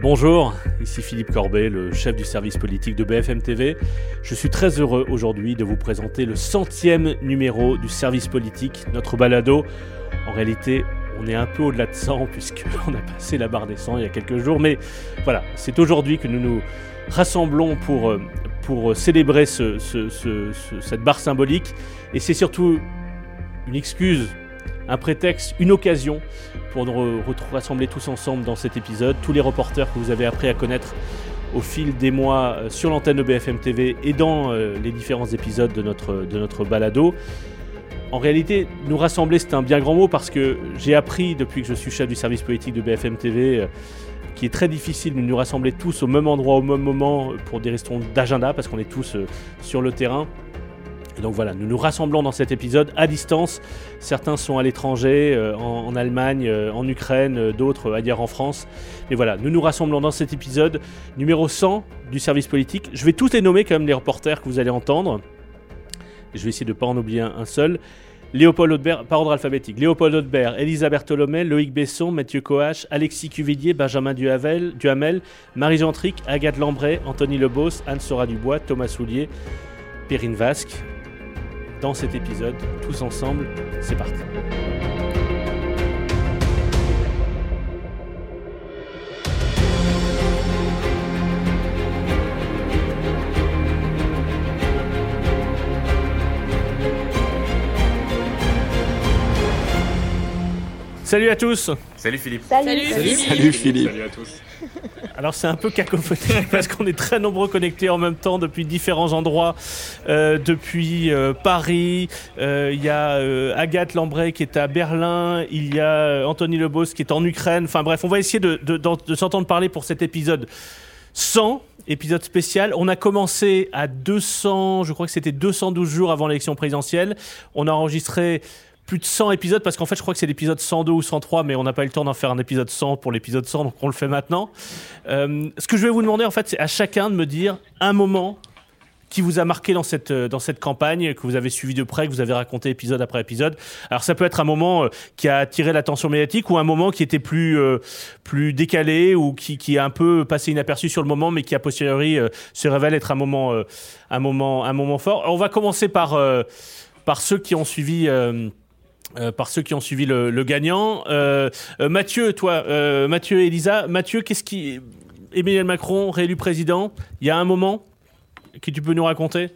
Bonjour, ici Philippe Corbet, le chef du service politique de BFM TV. Je suis très heureux aujourd'hui de vous présenter le centième numéro du service politique, notre balado. En réalité, on est un peu au-delà de 100 puisqu'on a passé la barre des 100 il y a quelques jours. Mais voilà, c'est aujourd'hui que nous nous rassemblons pour, euh, célébrer ce, cette barre symbolique. Et c'est surtout une excuse un prétexte, une occasion pour nous rassembler tous ensemble dans cet épisode. Tous les reporters que vous avez appris à connaître au fil des mois euh, sur l'antenne de BFM TV et dans euh, les différents épisodes de notre, balado. En réalité, nous rassembler, c'est un bien grand mot parce que j'ai appris depuis que je suis chef du service politique de BFM TV euh, qu'il est très difficile de nous rassembler tous au même endroit, au même moment, pour des raisons d'agenda, parce qu'on est tous sur le terrain donc voilà, nous nous rassemblons dans cet épisode à distance. Certains sont à l'étranger, euh, en, Allemagne, euh, en Ukraine, euh, d'autres ailleurs en France. Mais voilà, nous nous rassemblons dans cet épisode numéro 100 du service politique. Je vais tous les nommer comme les reporters que vous allez entendre. Je vais essayer de ne pas en oublier un, seul. Léopold Audebert, par ordre alphabétique. Léopold Audebert, Elisa Bertholomé, Loïc Besson, Mathieu Coache, Alexis Cuvillier, Benjamin Duhamel, Duhamel Marie Gentric, Agathe Lambray, Anthony Lebos, Anne Sora Dubois, Thomas Soulier, Perrine Vasque, dans cet épisode, tous ensemble. C'est parti. Salut à tous. Salut Philippe. Salut, Salut. Philippe. Salut à tous. Alors c'est un peu cacophonique parce qu'on est très nombreux connectés en même temps depuis différents endroits, euh, depuis euh, Paris, euh, il y a Agathe Lambray qui est à Berlin, il y a Anthony Lebos qui est en Ukraine, enfin bref, on va essayer de, de s'entendre parler pour cet épisode 100, épisode spécial. On a commencé à 200, je crois que c'était 212 jours avant l'élection présidentielle, on a enregistré plus de 100 épisodes parce qu'en fait je crois que c'est l'épisode 102 ou 103 mais on n'a pas eu le temps d'en faire un épisode 100 pour l'épisode 100 donc on le fait maintenant. Euh, ce que je vais vous demander en fait c'est à chacun de me dire un moment qui vous a marqué dans cette, euh, dans cette campagne, que vous avez suivi de près, que vous avez raconté épisode après épisode. Alors ça peut être un moment euh, qui a attiré l'attention médiatique ou un moment qui était plus, plus décalé ou qui, qui a un peu passé inaperçu sur le moment mais qui a posteriori se révèle être un moment, un moment, un moment fort. on va commencer par, par ceux qui ont suivi... Euh, par ceux qui ont suivi le, gagnant. Euh, euh, Mathieu, toi, Mathieu et Elisa, Mathieu, qu'est-ce qui. Emmanuel Macron, réélu président, il y a un moment que tu peux nous raconter?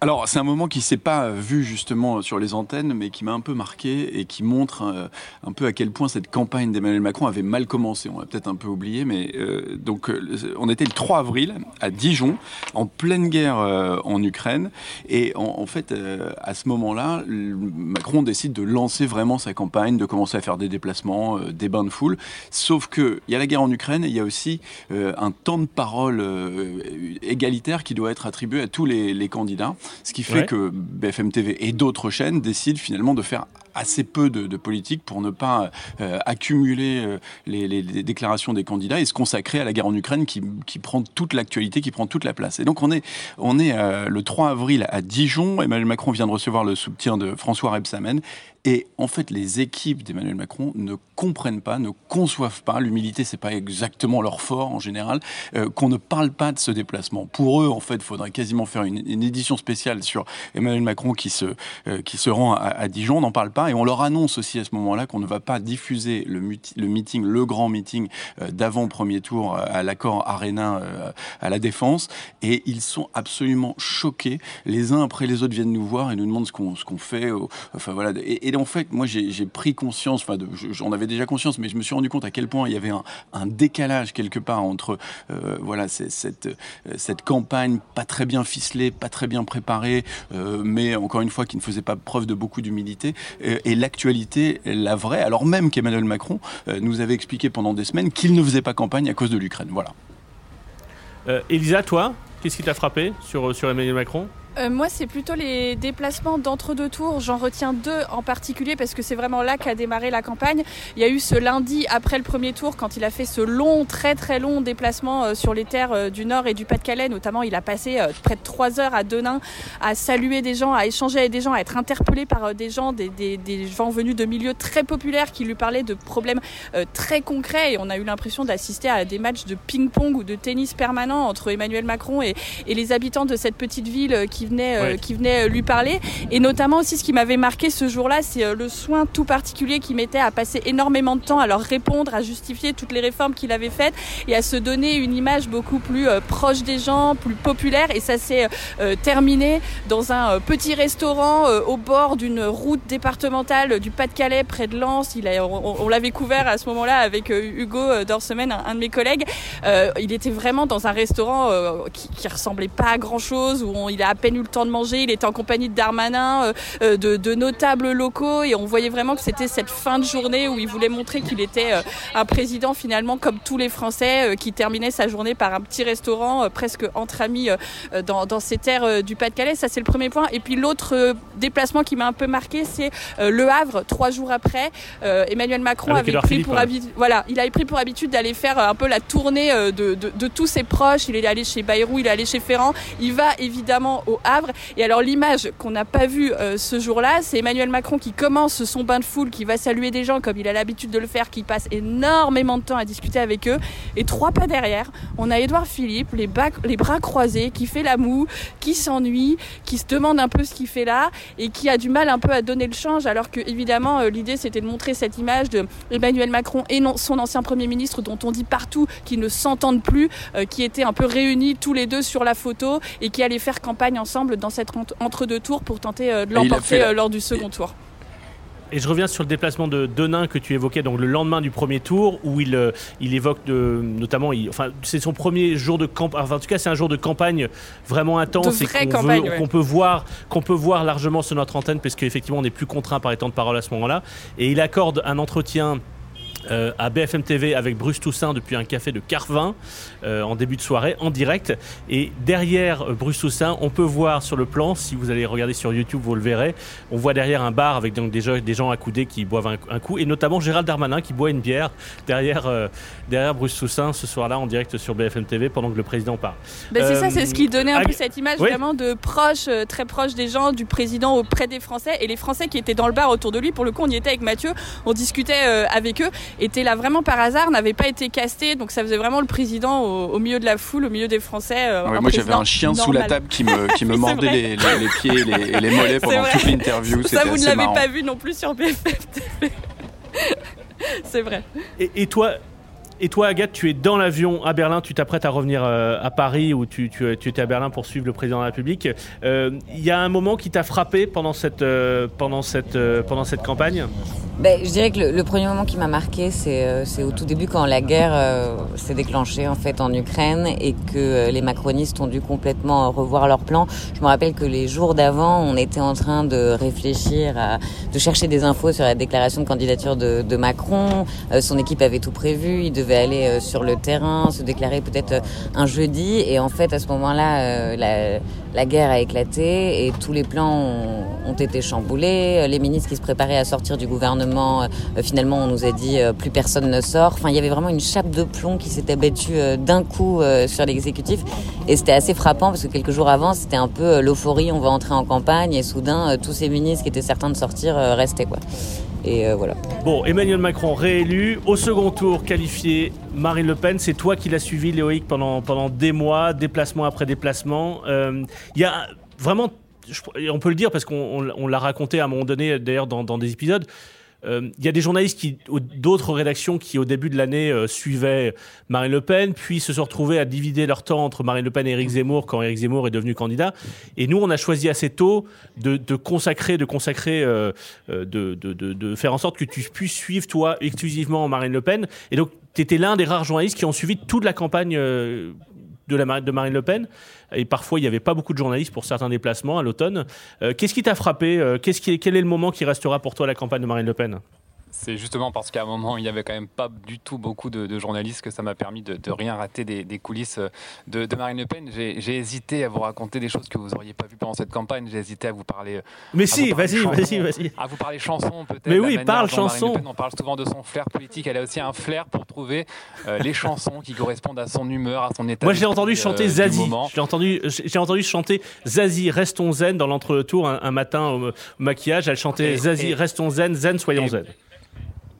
Alors, c'est un moment qui s'est pas vu justement sur les antennes, mais qui m'a un peu marqué et qui montre euh, un, peu à quel point cette campagne d'Emmanuel Macron avait mal commencé. On l'a peut-être un peu oublié, mais euh, donc euh, on était le 3 avril à Dijon, en pleine guerre en Ukraine, et en, fait, à ce moment-là, Macron décide de lancer vraiment sa campagne, de commencer à faire des déplacements, des bains de foule. Sauf que il y a la guerre en Ukraine, il y a aussi un temps de parole égalitaire qui doit être attribué à tous les candidats. Ce qui fait que BFM TV et d'autres chaînes décident finalement de faire assez peu de, politique pour ne pas euh, accumuler euh, les, déclarations des candidats et se consacrer à la guerre en Ukraine qui, prend toute l'actualité, qui prend toute la place. Et donc on est, on est euh, le 3 avril à Dijon. Emmanuel Macron vient de recevoir le soutien de François Rebsamen. Et en fait, les équipes d'Emmanuel Macron ne comprennent pas, ne conçoivent pas, l'humilité, c'est pas exactement leur fort en général, qu'on ne parle pas de ce déplacement. Pour eux, en fait, il faudrait quasiment faire une, édition spéciale sur Emmanuel Macron qui se, qui se rend à, à Dijon. On n'en parle pas et on leur annonce aussi à ce moment-là qu'on ne va pas diffuser le, meeting, le grand meeting euh, d'avant premier tour euh, à l'accord Arena euh, à la Défense. Et ils sont absolument choqués. Les uns après les autres viennent nous voir et nous demandent ce qu'on qu'on fait. Enfin voilà. Et, en fait, moi j'ai pris conscience. Enfin, j'en avais déjà conscience, mais je me suis rendu compte à quel point il y avait un, décalage quelque part entre voilà cette cette campagne pas très bien ficelée, pas très bien préparée, mais encore une fois qui ne faisait pas preuve de beaucoup d'humilité l'actualité, la vraie, alors même qu'Emmanuel Macron euh, nous avait expliqué pendant des semaines qu'il ne faisait pas campagne à cause de l'Ukraine. Voilà. Euh, Elisa, toi, qu'est-ce qui t'a frappé sur, sur Emmanuel Macron? Euh, moi, c'est plutôt les déplacements d'entre-deux tours. J'en retiens deux en particulier parce que c'est vraiment là qu'a démarré la campagne. Il y a eu ce lundi après le premier tour quand il a fait ce long, très très long déplacement euh, sur les terres euh, du Nord et du Pas-de-Calais. Notamment, il a passé près de trois heures à Denain à saluer des gens, à échanger avec des gens, à être interpellé par des gens, des, gens venus de milieux très populaires qui lui parlaient de problèmes très concrets. Et on a eu l'impression d'assister à des matchs de ping-pong ou de tennis permanent entre Emmanuel Macron et, et les habitants de cette petite ville qui qui venait, euh, qui euh, lui parler. Et notamment aussi, ce qui m'avait marqué ce jour-là, c'est euh, le soin tout particulier qu'il mettait à passer énormément de temps à leur répondre, à justifier toutes les réformes qu'il avait faites et à se donner une image beaucoup plus proche des gens, plus populaire. Et ça s'est terminé dans un petit restaurant au bord d'une route départementale du Pas-de-Calais, près de Lens. Il a, on, l'avait couvert à ce moment-là avec Hugo Dorsemen, un, un, de mes collègues. il était vraiment dans un restaurant qui, qui ressemblait pas à grand-chose, où on, il a à peine eu le temps de manger. Il était en compagnie de Darmanin, euh, euh, de, notables locaux, et on voyait vraiment que c'était cette fin de journée où il voulait montrer qu'il était euh, un président finalement comme tous les Français, qui terminait sa journée par un petit restaurant presque entre amis dans, dans ces terres du Pas-de-Calais. Ça c'est le premier point. Et puis l'autre déplacement qui m'a un peu marqué, c'est Le Havre. Trois jours après, Emmanuel Macron avait pris pour habitude, voilà, il avait pris pour habitude d'aller faire un peu la tournée de, de, de tous ses proches. Il est allé chez Bayrou, il est allé chez Ferrand. Il va évidemment au Et alors l'image qu'on n'a pas vue euh, ce jour-là, c'est Emmanuel Macron qui commence son bain de foule, qui va saluer des gens comme il a l'habitude de le faire, qui passe énormément de temps à discuter avec eux. Et trois pas derrière, on a Édouard Philippe, les, les bras croisés, qui fait la moue, qui s'ennuie, qui se demande un peu ce qu'il fait là et qui a du mal un peu à donner le change, alors que évidemment euh, l'idée c'était de montrer cette image de Emmanuel Macron et son ancien Premier ministre dont on dit partout qu'ils ne s'entendent plus, euh, qui étaient un peu réunis tous les deux sur la photo et qui allaient faire campagne ensemble dans cette entre-deux tours pour tenter euh, de l'emporter euh, lors du second tour. Et je reviens sur le déplacement de Denain que tu évoquais, donc le lendemain du premier tour, où il, euh, il évoque de, notamment, enfin, c'est son premier jour de campagne, enfin, en tout cas, c'est un jour de campagne vraiment intense et qu'on peut voir, qu'on peut voir largement sur notre antenne, parce qu'effectivement, on n'est plus contraint par les temps de parole à ce moment-là. Et il accorde un entretien euh, à BFM TV avec Bruce Toussaint depuis un café de Carvin euh, en début de soirée en direct. Et derrière euh, Bruce Toussaint, on peut voir sur le plan, si vous allez regarder sur YouTube, vous le verrez, on voit derrière un bar avec donc des, gens, des gens accoudés qui boivent un, coup, et notamment Gérald Darmanin qui boit une bière derrière, derrière Bruce Toussaint ce soir-là en direct sur BFM TV pendant que le président parle. Ben c'est ça, c'est ce qui donnait un peu cette image vraiment de proche, très proche des gens, du président auprès des Français, et les Français qui étaient dans le bar autour de lui. Pour le coup, on y était avec Mathieu, on discutait avec eux était là vraiment par hasard, n'avait pas été casté, donc ça faisait vraiment le président au, milieu de la foule, au milieu des Français. Euh, moi j'avais un chien sous la table qui me, qui me mordait les, les, pieds et les, les mollets pendant toute l'interview. Ça, vous ne l'avez pas vu non plus sur BFM TV. C'est vrai. Et, et, toi, et toi, Agathe, tu es dans l'avion à Berlin, tu t'apprêtes à revenir euh, à Paris où tu, tu, tu, étais à Berlin pour suivre le président de la République. Euh, il y a un moment qui t'a frappé pendant cette, euh, pendant cette, pendant cette campagne? Ben, Je dirais que le, premier moment qui m'a marqué, c'est au tout début quand la guerre s'est déclenchée en, fait, en Ukraine et que les macronistes ont dû complètement revoir leur plan. Je me rappelle que les jours d'avant, on était en train de réfléchir, à, de chercher des infos sur la déclaration de candidature de, de Macron. son équipe avait tout prévu. Il devait aller euh, sur le terrain, se déclarer peut-être euh, un jeudi. Et en fait, à ce moment-là, euh, la, guerre a éclaté et tous les plans ont, ont, été chamboulés. Les ministres qui se préparaient à sortir du gouvernement, finalement, on nous a dit plus personne ne sort. Enfin, il y avait vraiment une chape de plomb qui s'était abattue d'un coup sur l'exécutif. Et c'était assez frappant parce que quelques jours avant, c'était un peu l'euphorie, on va entrer en campagne. Et soudain, tous ces ministres qui étaient certains de sortir restaient. Quoi. Et euh, voilà. Bon, Emmanuel Macron réélu, au second tour qualifié Marine Le Pen, c'est toi qui l'as suivi Léoïc pendant, pendant des mois, déplacement après déplacement. Euh, il y a vraiment, on peut le dire parce qu'on l'a raconté à un moment donné d'ailleurs dans, dans des épisodes, il euh, y a des journalistes qui, d'autres rédactions qui au début de l'année euh, suivaient Marine Le Pen, puis se sont retrouvés à diviser leur temps entre Marine Le Pen et Éric Zemmour quand Éric Zemmour est devenu candidat. Et nous, on a choisi assez tôt de, consacrer, de consacrer, euh, de, faire en sorte que tu puisses suivre toi exclusivement Marine Le Pen. Et donc, tu étais l'un des rares journalistes qui ont suivi toute la campagne de, Marine Le Pen. Et parfois, il n'y avait pas beaucoup de journalistes pour certains déplacements à l'automne. Euh, qu'est-ce qui t'a frappé euh, Quel est le moment qui restera pour toi la campagne de Marine Le Pen? C'est justement parce qu'à un moment, il n'y avait quand même pas du tout beaucoup de, journalistes que ça m'a permis de, rien rater des, coulisses de, Marine Le Pen. J'ai hésité à vous raconter des choses que vous n'auriez pas vues pendant cette campagne. J'ai hésité à vous parler. Mais si, vas-y, vas-y, vas-y. À vous parler chansons, peut-être. Mais oui, parle chanson. on parle souvent de son flair politique. Elle a aussi un flair pour trouver euh, les chansons qui correspondent à son humeur, à son état. Moi, j'ai entendu chanter euh, Zazie. J'ai entendu, j'ai entendu chanter Zazie, restons zen dans l'entre-tour un, matin au, maquillage. Elle chantait Zazie, restons zen, zen, soyons zen.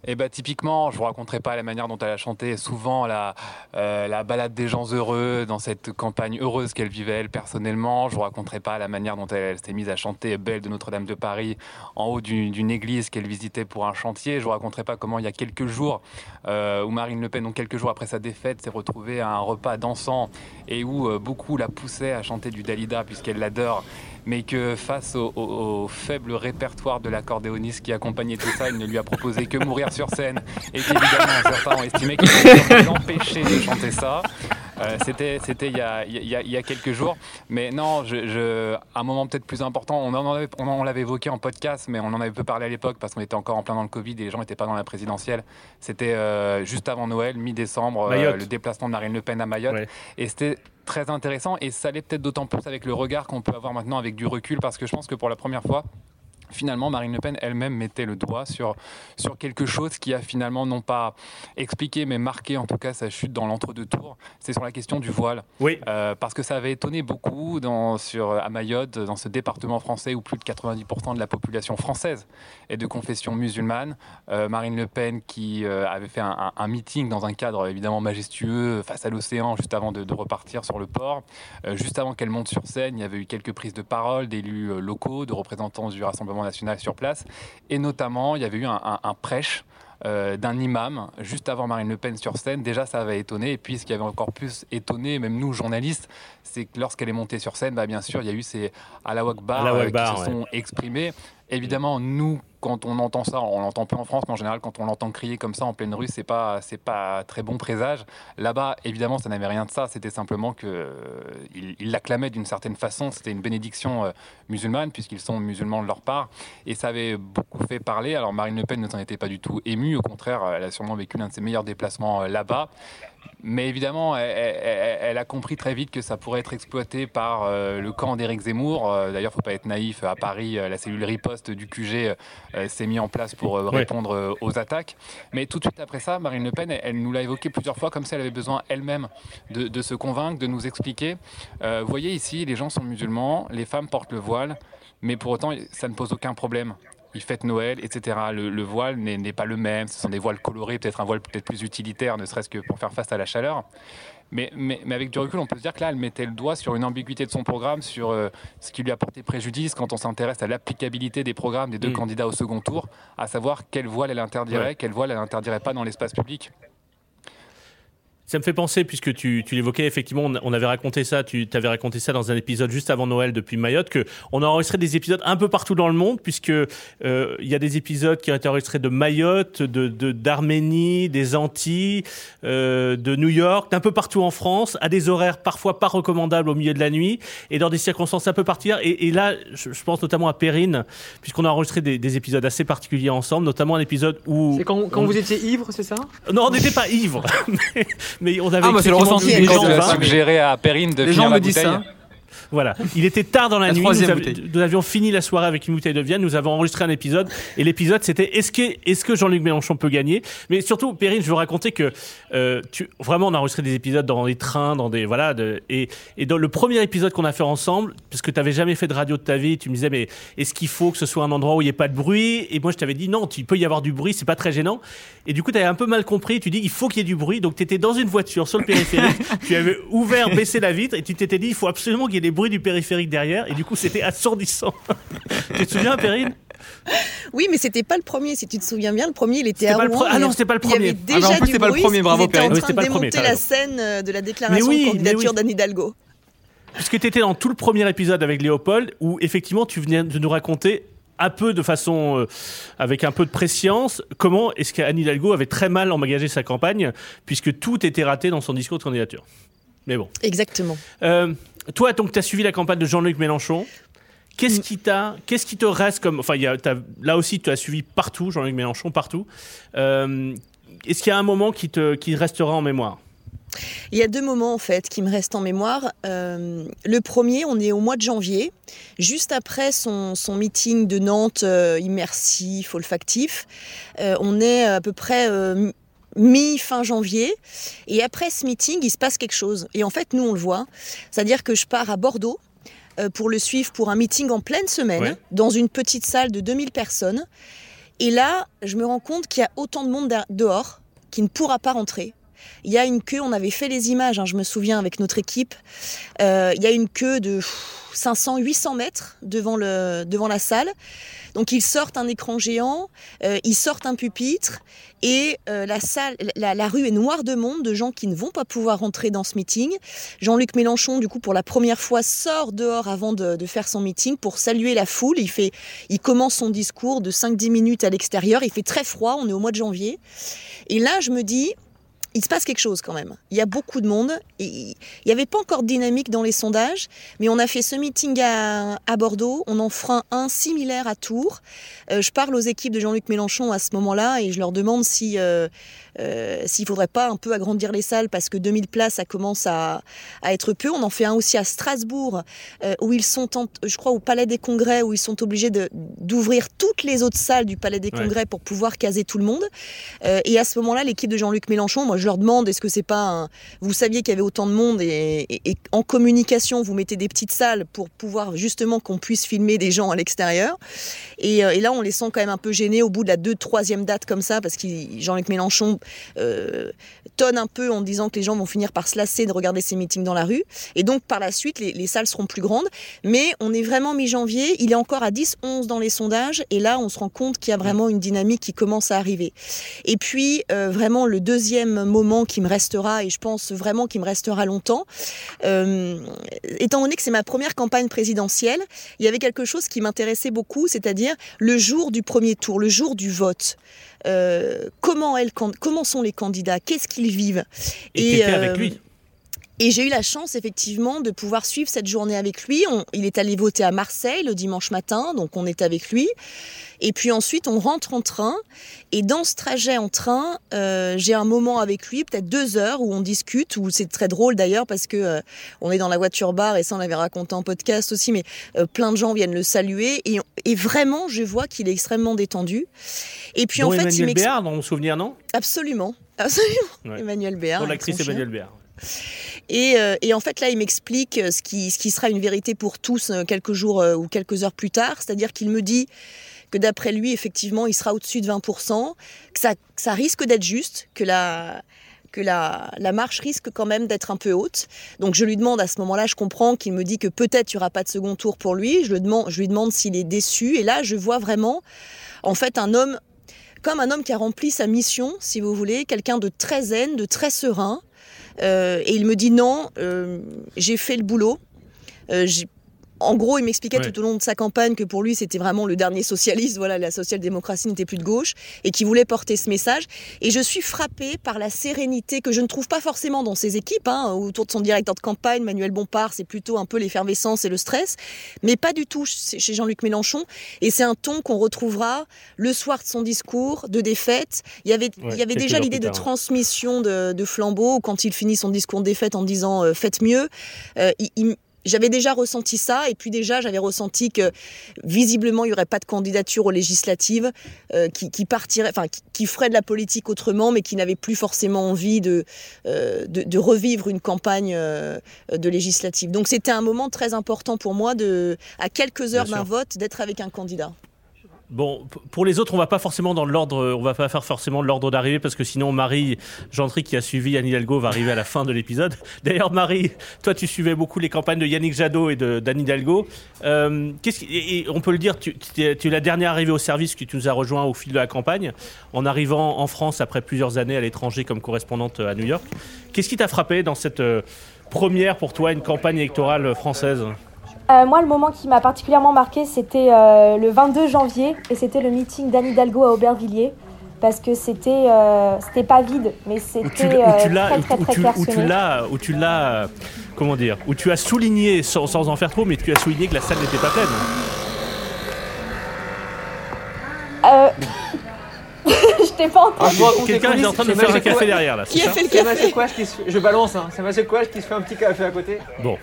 Et bah, typiquement, je vous raconterai pas la manière dont elle a chanté souvent la, euh, la balade des gens heureux dans cette campagne heureuse qu'elle vivait elle personnellement. Je vous raconterai pas la manière dont elle, s'est mise à chanter Belle de Notre-Dame de Paris en haut d'une église qu'elle visitait pour un chantier. Je vous raconterai pas comment il y a quelques jours euh, où Marine Le Pen, donc quelques jours après sa défaite, s'est retrouvée à un repas dansant et où euh, beaucoup la poussaient à chanter du Dalida puisqu'elle l'adore mais que face au, faible répertoire de l'accordéoniste qui accompagnait tout ça, il ne lui a proposé que mourir sur scène, et qu'évidemment certains ont estimé qu'il allait l'empêcher de chanter ça. Euh, c'était c'était il, il, y a quelques jours. Mais non, je, un moment peut-être plus important, on, en avait, on, l'avait évoqué en podcast, mais on en avait peu parlé à l'époque parce qu'on était encore en plein dans le Covid et les gens n'étaient pas dans la présidentielle. C'était euh, juste avant Noël, mi-décembre, euh, le déplacement de Marine Le Pen à Mayotte. Et c'était très intéressant et ça l'est peut-être d'autant plus avec le regard qu'on peut avoir maintenant avec du recul parce que je pense que pour la première fois, finalement, Marine Le Pen elle-même mettait le doigt sur, sur quelque chose qui a finalement non pas expliqué, mais marqué en tout cas sa chute dans l'entre-deux tours. C'est sur la question du voile. Oui. Euh, parce que ça avait étonné beaucoup dans, sur, à Mayotte, dans ce département français où plus de 90% de la population française est de confession musulmane. Euh, Marine Le Pen qui euh, avait fait un, meeting dans un cadre évidemment majestueux face à l'océan juste avant de, repartir sur le port. juste avant qu'elle monte sur scène, il y avait eu quelques prises de parole d'élus locaux, de représentants du Rassemblement national sur place. Et notamment, il y avait eu un, prêche euh, d'un imam juste avant Marine Le Pen sur scène. Déjà, ça avait étonné. Et puis, ce qui avait encore plus étonné, même nous, journalistes, c'est que lorsqu'elle est montée sur scène, bah, bien sûr, il y a eu ces Allah Akbar, euh, qui se sont exprimés. Évidemment, nous, quand on entend ça, on l'entend peu en France, mais en général, quand on l'entend crier comme ça en pleine rue, c'est pas, c'est pas très bon présage. Là-bas, évidemment, ça n'avait rien de ça. C'était simplement que euh, il l'acclamaient d'une certaine façon. C'était une bénédiction euh, musulmane, puisqu'ils sont musulmans de leur part, et ça avait beaucoup fait parler. Alors Marine Le Pen ne s'en était pas du tout émue. Au contraire, elle a sûrement vécu l'un de ses meilleurs déplacements euh, là-bas. Mais évidemment, elle, a compris très vite que ça pourrait être exploité par euh, le camp d'Éric Zemmour. Euh, d'ailleurs, il ne faut pas être naïf. À Paris, euh, la cellule riposte du QG s'est mise en place pour répondre aux attaques. Mais tout de suite après ça, Marine Le Pen, elle, nous l'a évoqué plusieurs fois, comme si elle avait besoin elle-même de, de, se convaincre, de nous expliquer. vous voyez ici, les gens sont musulmans, les femmes portent le voile, mais pour autant, ça ne pose aucun problème ils fêtent Noël, etc. Le, voile n'est pas le même, ce sont des voiles colorés, peut-être un voile peut-être plus utilitaire, ne serait-ce que pour faire face à la chaleur. Mais, mais, avec du recul, on peut se dire que là, elle mettait le doigt sur une ambiguïté de son programme, sur euh, ce qui lui a porté préjudice quand on s'intéresse à l'applicabilité des programmes des deux mm. candidats au second tour, à savoir quelle voile elle interdirait, quelle voile elle interdirait pas dans l'espace public. Ça me fait penser, puisque tu, tu l'évoquais, effectivement, on, avait raconté ça, tu avais raconté ça dans un épisode juste avant Noël depuis Mayotte, que on a enregistré des épisodes un peu partout dans le monde, puisque euh, il y a des épisodes qui ont été enregistrés de Mayotte, de d'Arménie, des Antilles, euh, de New York, d'un peu partout en France, à des horaires parfois pas recommandables au milieu de la nuit, et dans des circonstances un peu particulières. Et, et là, je, pense notamment à Perrine, puisqu'on a enregistré des, des, épisodes assez particuliers ensemble, notamment un épisode où... C'est quand, quand vous étiez ivre, c'est ça? Non, on n'était pas ivre. mais on avait ah, c'est le ressenti des gens. suggéré à Perrine de les finir gens la me disent ça. Voilà. Il était tard dans la, nuit. Nous, avions fini la soirée avec une bouteille de Vienne. Nous avons enregistré un épisode. Et l'épisode, c'était est-ce que, est que Jean-Luc Mélenchon peut gagner? Mais surtout, Perrine, je veux raconter que euh, tu, vraiment, on a enregistré des épisodes dans des trains, dans des. Voilà. et, et dans le premier épisode qu'on a fait ensemble, parce que tu n'avais jamais fait de radio de ta vie, tu me disais, mais est-ce qu'il faut que ce soit un endroit où il n'y ait pas de bruit? Et moi, je t'avais dit, non, il peut y avoir du bruit, c'est pas très gênant. Et du coup, tu avais un peu mal compris. Tu dis, il faut qu'il y êtes du bruit. Donc, tu étais dans une voiture sur le périphérique. tu avais ouvert, baissé la vitre et tu t'étais dit, il faut absolument qu'il y ait des bruits du périphérique derrière, et du coup, c'était assourdissant. tu te souviens, Perrine? Oui, mais c'était pas le premier. Si tu te souviens bien, le premier, il était à Rouen. Ah non, c'était pas le premier. Il y avait déjà ah, du pas le premier. Bravo, Perrine. en train de démonter la scène euh, de la déclaration de candidature d'Anne Hidalgo. Puisque tu étais dans tout le premier épisode avec Léopold, où effectivement tu venais de nous raconter un peu de façon, euh, avec un peu de préscience, comment est-ce qu'Anne Hidalgo avait très mal engagé sa campagne, puisque tout était raté dans son discours de candidature. Mais bon. Exactement. Euh, toi, donc, tu as suivi la campagne de Jean-Luc Mélenchon Qu'est-ce qui t'a, qu'est-ce qui te reste comme, enfin, y a, là aussi, tu as suivi partout, Jean-Luc Mélenchon partout. Euh, est-ce qu'il y a un moment qui te, qui restera en mémoire? Il y a deux moments en fait qui me restent en mémoire. Euh, le premier, on est au mois de janvier, juste après son, son meeting de Nantes euh, immersif, olfactif. on est à peu près mi-fin janvier. Et après ce meeting, il se passe quelque chose. Et en fait, nous, on le voit. C'est-à-dire que je pars à Bordeaux euh, pour le suivre pour un meeting en pleine semaine, dans une petite salle de 2000 personnes. Et là, je me rends compte qu'il y a autant de monde dehors qui ne pourra pas rentrer. Il y a une queue, on avait fait les images, hein, je me souviens, avec notre équipe. Euh, il y a une queue de 500, 800 mètres devant, le, devant la salle. Donc ils sortent un écran géant, euh, ils sortent un pupitre et euh, la salle, la, rue est noire de monde, de gens qui ne vont pas pouvoir rentrer dans ce meeting. Jean-Luc Mélenchon, du coup, pour la première fois, sort dehors avant de, de, faire son meeting pour saluer la foule. Il fait, il commence son discours de 5-10 minutes à l'extérieur. Il fait très froid, on est au mois de janvier. Et là, je me dis, il se passe quelque chose quand même. Il y a beaucoup de monde. il n'y avait pas encore de dynamique dans les sondages, mais on a fait ce meeting à, Bordeaux. On en fera un similaire à Tours. Euh, je parle aux équipes de Jean-Luc Mélenchon à ce moment-là et je leur demande si euh, euh, s'il faudrait pas un peu agrandir les salles parce que 2000 places, ça commence à, être peu. On en fait un aussi à Strasbourg, euh, où ils sont, je crois, au Palais des Congrès, où ils sont obligés d'ouvrir toutes les autres salles du Palais des Congrès pour pouvoir caser tout le monde. Et à ce moment-là, l'équipe de Jean-Luc Mélenchon, moi, je leur demande, est-ce que c'est pas. Vous saviez qu'il y avait autant de monde et, en communication, vous mettez des petites salles pour pouvoir justement qu'on puisse filmer des gens à l'extérieur. Et, là, on les sent quand même un peu gênés au bout de la deux, troisième date comme ça, parce que Jean-Luc Mélenchon euh, tonne un peu en disant que les gens vont finir par se lasser de regarder ces meetings dans la rue. Et donc, par la suite, les, salles seront plus grandes. Mais on est vraiment mi-janvier. Il est encore à 10-11 dans les sondages. Et là, on se rend compte qu'il y a vraiment une dynamique qui commence à arriver. Et puis, euh, vraiment, le deuxième moment qui me restera, et je pense vraiment qu'il me restera longtemps, euh, étant donné que c'est ma première campagne présidentielle, il y avait quelque chose qui m'intéressait beaucoup, c'est-à-dire le jour du premier tour, le jour du vote. Euh, comment, elle, comment sont les candidats, qu'est-ce qu'ils vivent? Et, et avec euh, lui et j'ai eu la chance effectivement de pouvoir suivre cette journée avec lui. il est allé voter à Marseille le dimanche matin, donc on est avec lui. Et puis ensuite on rentre en train. Et dans ce trajet en train, euh, j'ai un moment avec lui, peut-être deux heures, où on discute. Où c'est très drôle d'ailleurs parce que euh, on est dans la voiture bar et ça on l'avait raconté en podcast aussi. Mais euh, plein de gens viennent le saluer et, et vraiment je vois qu'il est extrêmement détendu. Et puis en fait, Emmanuel il Béard, dans mon souvenir, non? Absolument, absolument. Emmanuel Béard. Pour l'actrice Emmanuel Béard. Euh, et, en fait, là, il m'explique ce qui, ce qui sera une vérité pour tous euh, quelques jours euh, ou quelques heures plus tard. C'est-à-dire qu'il me dit que d'après lui, effectivement, il sera au-dessus de 20%, que ça, ça risque d'être juste, que la, que la, marche risque quand même d'être un peu haute. Donc je lui demande à ce moment-là, je comprends qu'il me dit que peut-être il n'y aura pas de second tour pour lui. Je, le je lui demande s'il est déçu. Et là, je vois vraiment, en fait, un homme, comme un homme qui a rempli sa mission, si vous voulez, quelqu'un de très zen, de très serein, euh, et il me dit non, euh, j'ai fait le boulot. Euh, en gros, il m'expliquait tout au long de sa campagne que pour lui, c'était vraiment le dernier socialiste. Voilà, la social-démocratie n'était plus de gauche et qui voulait porter ce message. Et je suis frappée par la sérénité que je ne trouve pas forcément dans ses équipes. Hein, autour de son directeur de campagne, Manuel Bompard, c'est plutôt un peu l'effervescence et le stress, mais pas du tout chez Jean-Luc Mélenchon. Et c'est un ton qu'on retrouvera le soir de son discours de défaite. Il y avait, il y avait déjà l'idée de transmission de, de flambeau quand il finit son discours de défaite en disant euh, faites mieux. Euh, il, j'avais déjà ressenti ça, et puis déjà j'avais ressenti que visiblement il n'y aurait pas de candidature aux législatives euh, qui, qui, partirait, enfin qui, ferait de la politique autrement, mais qui n'avait plus forcément envie de, euh, de, revivre une campagne euh, de législative. Donc c'était un moment très important pour moi de, à quelques heures d'un vote, d'être avec un candidat. Bon, pour les autres, on va pas forcément dans l'ordre, on va pas faire forcément l'ordre d'arrivée parce que sinon Marie Gentry qui a suivi Anne Hidalgo va arriver à la fin de l'épisode. D'ailleurs, Marie, toi tu suivais beaucoup les campagnes de Yannick Jadot et d'Anne Hidalgo. Euh, on peut le dire, tu, es, la dernière arrivée au service que tu nous as rejoint au fil de la campagne, en arrivant en France après plusieurs années à l'étranger comme correspondante à New York. Qu'est-ce qui t'a frappé dans cette euh, première pour toi une campagne électorale française? Euh, moi, le moment qui m'a particulièrement marqué, c'était euh, le 22 janvier et c'était le meeting d'Anne Hidalgo à Aubervilliers. parce que c'était euh, c'était pas vide, mais Où tu c'était l'as- où tu euh, l'as, très très où très tu- où tu clairsemé. l'as, où tu l'as, comment dire, où tu as souligné, sans, sans en faire trop, mais tu as souligné que la salle n'était pas pleine. Euh, Je t'ai pas entendu. Ah, Quelqu'un est en train de faire un café derrière là, c'est Qui a ça fait le C'est café. Je balance, hein. c'est Mathieu Coix qui se fait un petit café à côté. Bon.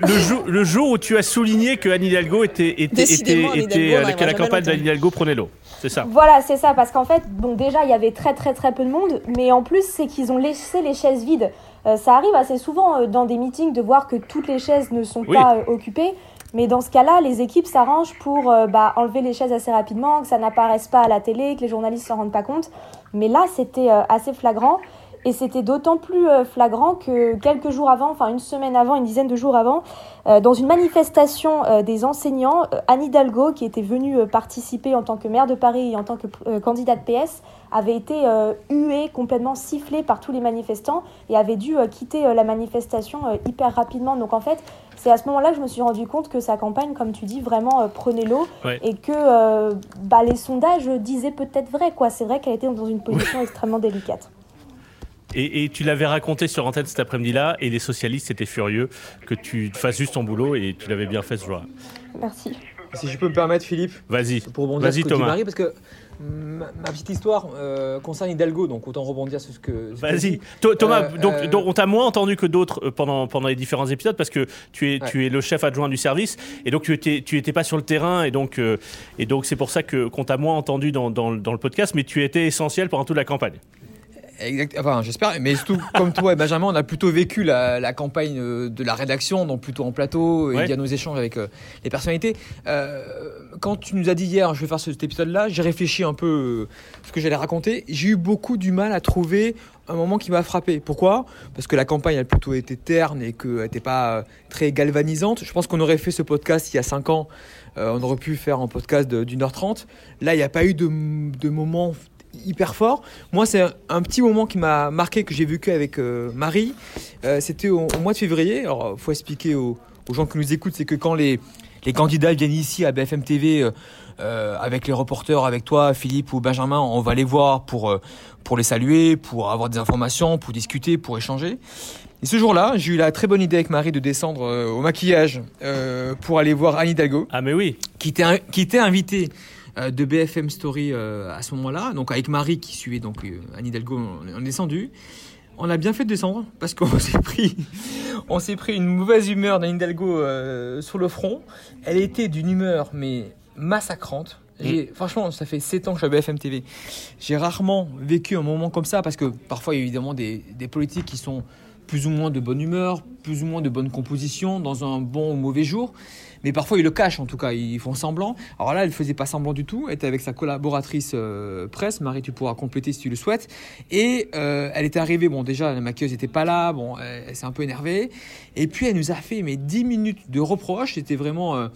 Le jour, le jour où tu as souligné que Anne Hidalgo était, était, était, Anne était, Hidalgo, euh, on que la campagne d'Anne Hidalgo prenait l'eau. C'est ça. Voilà, c'est ça, parce qu'en fait, bon, déjà, il y avait très très très peu de monde, mais en plus, c'est qu'ils ont laissé les chaises vides. Euh, ça arrive assez souvent euh, dans des meetings de voir que toutes les chaises ne sont Oui. pas euh, occupées, mais dans ce cas-là, les équipes s'arrangent pour bah, enlever les chaises assez rapidement, que ça n'apparaisse pas à la télé, que les journalistes s'en rendent pas compte. Mais là, c'était assez flagrant. Et c'était d'autant plus euh, flagrant que quelques jours avant, enfin une semaine avant, une dizaine de jours avant, euh, dans une manifestation euh, des enseignants, euh, Anne Hidalgo, qui était venue participer en tant que maire de Paris et en tant que candidate PS, avait été huée, complètement sifflée par tous les manifestants et avait dû quitter la manifestation hyper rapidement. Donc en fait, c'est à ce moment-là que je me suis rendu compte que sa campagne, comme tu dis, vraiment prenait l'eau Ouais. et que bah, les sondages disaient peut-être vrai. quoi. C'est vrai qu'elle était dans une position extrêmement délicate. Et, et tu l'avais raconté sur antenne cet après-midi-là, et les socialistes étaient furieux que tu fasses juste ton boulot, et tu l'avais bien fait ce jour-là. Merci. Si je peux me permettre, Philippe, Vas-y. pour rebondir Vas-y, sur ce que dit Thomas. Marie, parce que ma, ma petite histoire euh, concerne Hidalgo, donc autant rebondir sur ce que. Vas-y. Thomas, Euh, donc, euh, donc on t'a moins entendu que d'autres pendant, pendant les différents épisodes parce que tu es, Ouais. tu es le chef adjoint du service et donc tu étais, tu étais pas sur le terrain et donc, euh, et donc c'est pour ça que, qu'on t'a moins entendu dans, dans, dans le podcast, mais tu étais essentiel pendant toute la campagne. Exact, enfin j'espère, mais surtout comme toi et Benjamin, on a plutôt vécu la, la campagne euh, de la rédaction, donc plutôt en plateau, et Ouais. via nos échanges avec euh, les personnalités. Euh, quand tu nous as dit hier, je vais faire cet épisode-là, j'ai réfléchi un peu euh, ce que j'allais raconter. J'ai eu beaucoup du mal à trouver un moment qui m'a frappé. Pourquoi? Parce que la campagne a plutôt été terne et qu'elle n'était pas euh, très galvanisante. Je pense qu'on aurait fait ce podcast il y a 5 ans, euh, on aurait pu faire un podcast d'une heure trente. Là, il n'y a pas eu de, de moment hyper fort. Moi, c'est un, petit moment qui m'a marqué, que j'ai vécu avec euh, Marie. Euh, C'était au, au mois de février. Alors, il faut expliquer aux, aux gens qui nous écoutent, c'est que quand les, les candidats viennent ici à BFM TV, euh, avec les reporters, avec toi, Philippe ou Benjamin, on va les voir pour, pour les saluer, pour avoir des informations, pour discuter, pour échanger. Et ce jour-là, j'ai eu la très bonne idée avec Marie de descendre au maquillage pour aller voir Anne Hidalgo Ah mais oui. qui était, qui était invité euh, de BFM Story euh, à ce moment-là, donc avec Marie qui suivait donc euh, Anne Hidalgo, on, est descendu. On a bien fait de descendre parce qu'on s'est pris, on s'est pris une mauvaise humeur d'Anne Hidalgo euh, sur le front. Elle était d'une humeur mais massacrante. J'ai- Franchement, ça fait 7 ans que je suis à BFM TV. J'ai rarement vécu un moment comme ça parce que parfois il y a évidemment des, des politiques qui sont plus ou moins de bonne humeur, plus ou moins de bonne composition, dans un bon ou mauvais jour. Mais parfois ils le cachent en tout cas, ils font semblant. Alors là, elle faisait pas semblant du tout. Elle était avec sa collaboratrice euh, presse. Marie, tu pourras compléter si tu le souhaites. Et euh, elle était arrivée. Bon, déjà la maquilleuse n'était pas là. Bon, elle, s'est un peu énervée. Et puis elle nous a fait mais 10 minutes de reproches. C'était vraiment. euh,